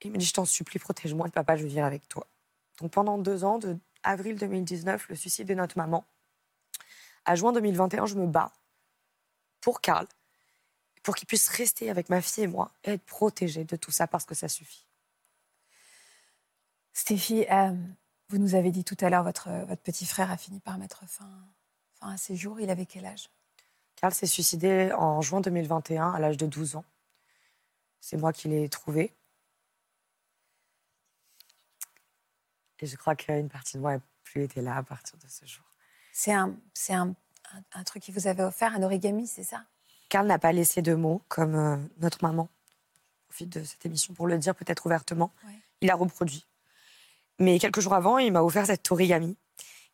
il me dit Je t'en supplie, protège-moi, papa, je viens avec toi. Donc pendant deux ans, de avril 2019, le suicide de notre maman, à juin 2021, je me bats pour Karl, pour qu'il puisse rester avec ma fille et moi et être protégé de tout ça parce que ça suffit. Stéphie, euh, vous nous avez dit tout à l'heure, votre, votre petit frère a fini par mettre fin, fin à ses jours. Il avait quel âge? Karl s'est suicidé en juin 2021 à l'âge de 12 ans. C'est moi qui l'ai trouvé. Et je crois qu'une partie de moi n'a plus été là à partir de ce jour. C'est un, c'est un, un, un truc qui vous avait offert, un origami, c'est ça? Karl n'a pas laissé de mots, comme euh, notre maman. Au fil de cette émission, pour le dire peut-être ouvertement, Ouais. il a reproduit. Mais quelques jours avant, il m'a offert cet origami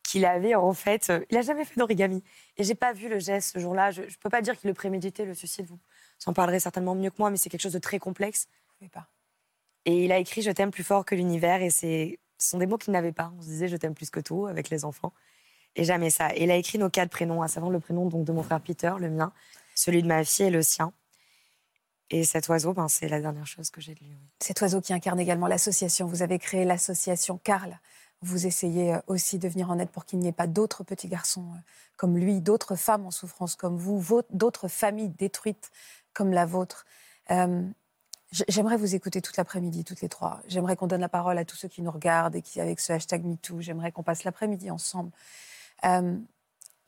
qu'il avait en fait. euh, il n'a jamais fait d'origami. Et j'ai pas vu le geste ce jour-là. Je ne peux pas dire qu'il le préméditait, le suicide. Vous en parlerez certainement mieux que moi, mais c'est quelque chose de très complexe. Vous pas. Et il a écrit Je t'aime plus fort que l'univers. Et c'est, ce sont des mots qu'il n'avait pas. On se disait Je t'aime plus que tout avec les enfants. Et jamais ça. Et il a écrit nos quatre prénoms, à savoir le prénom donc, de mon frère Peter, le mien, celui de ma fille et le sien. Et cet oiseau, ben, c'est la dernière chose que j'ai de lui. Cet oiseau qui incarne également l'association. Vous avez créé l'association Carl. Vous essayez euh, aussi de venir en aide pour qu'il n'y ait pas d'autres petits garçons euh, comme lui, d'autres femmes en souffrance comme vous, d'autres familles détruites comme la vôtre. Euh, J'aimerais vous écouter toute l'après-midi, toutes les trois. J'aimerais qu'on donne la parole à tous ceux qui nous regardent et qui, avec ce hashtag MeToo, j'aimerais qu'on passe l'après-midi ensemble. Euh,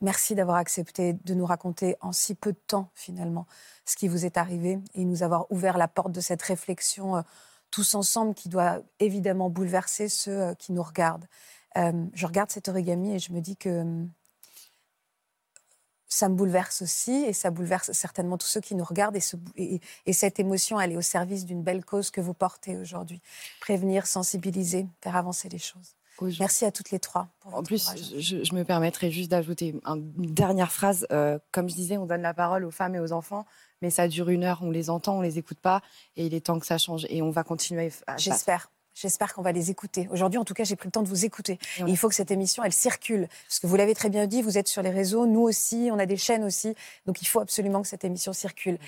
merci d'avoir accepté de nous raconter en si peu de temps, finalement, ce qui vous est arrivé et nous avoir ouvert la porte de cette réflexion euh, tous ensemble qui doit évidemment bouleverser ceux euh, qui nous regardent. Je regarde cet origami et je me dis que euh, ça me bouleverse aussi et ça bouleverse certainement tous ceux qui nous regardent et, ce- et- et cette émotion, elle est au service d'une belle cause que vous portez aujourd'hui. Prévenir, sensibiliser, faire avancer les choses. Merci à toutes les trois. pour En plus, je, je me permettrai juste d'ajouter un- une dernière phrase. Euh, comme je disais, on donne la parole aux femmes et aux enfants, mais ça dure une heure, on les entend, on les écoute pas, et il est temps que ça change. Et on va continuer. à- J'espère. J'espère qu'on va les écouter. Aujourd'hui, en tout cas, j'ai pris le temps de vous écouter. Il faut que cette émission, elle circule. Parce que vous l'avez très bien dit, vous êtes sur les réseaux, nous aussi, on a des chaînes aussi. Donc il faut absolument que cette émission circule.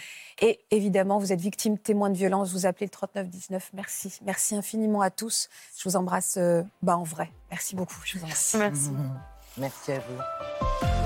Et évidemment, vous êtes victime, témoin de violence, vous appelez le 3919. Merci. Merci infiniment à tous. Je vous embrasse euh, bah, en vrai. Merci beaucoup. Je vous embrasse. Merci. (laughs) Merci à vous.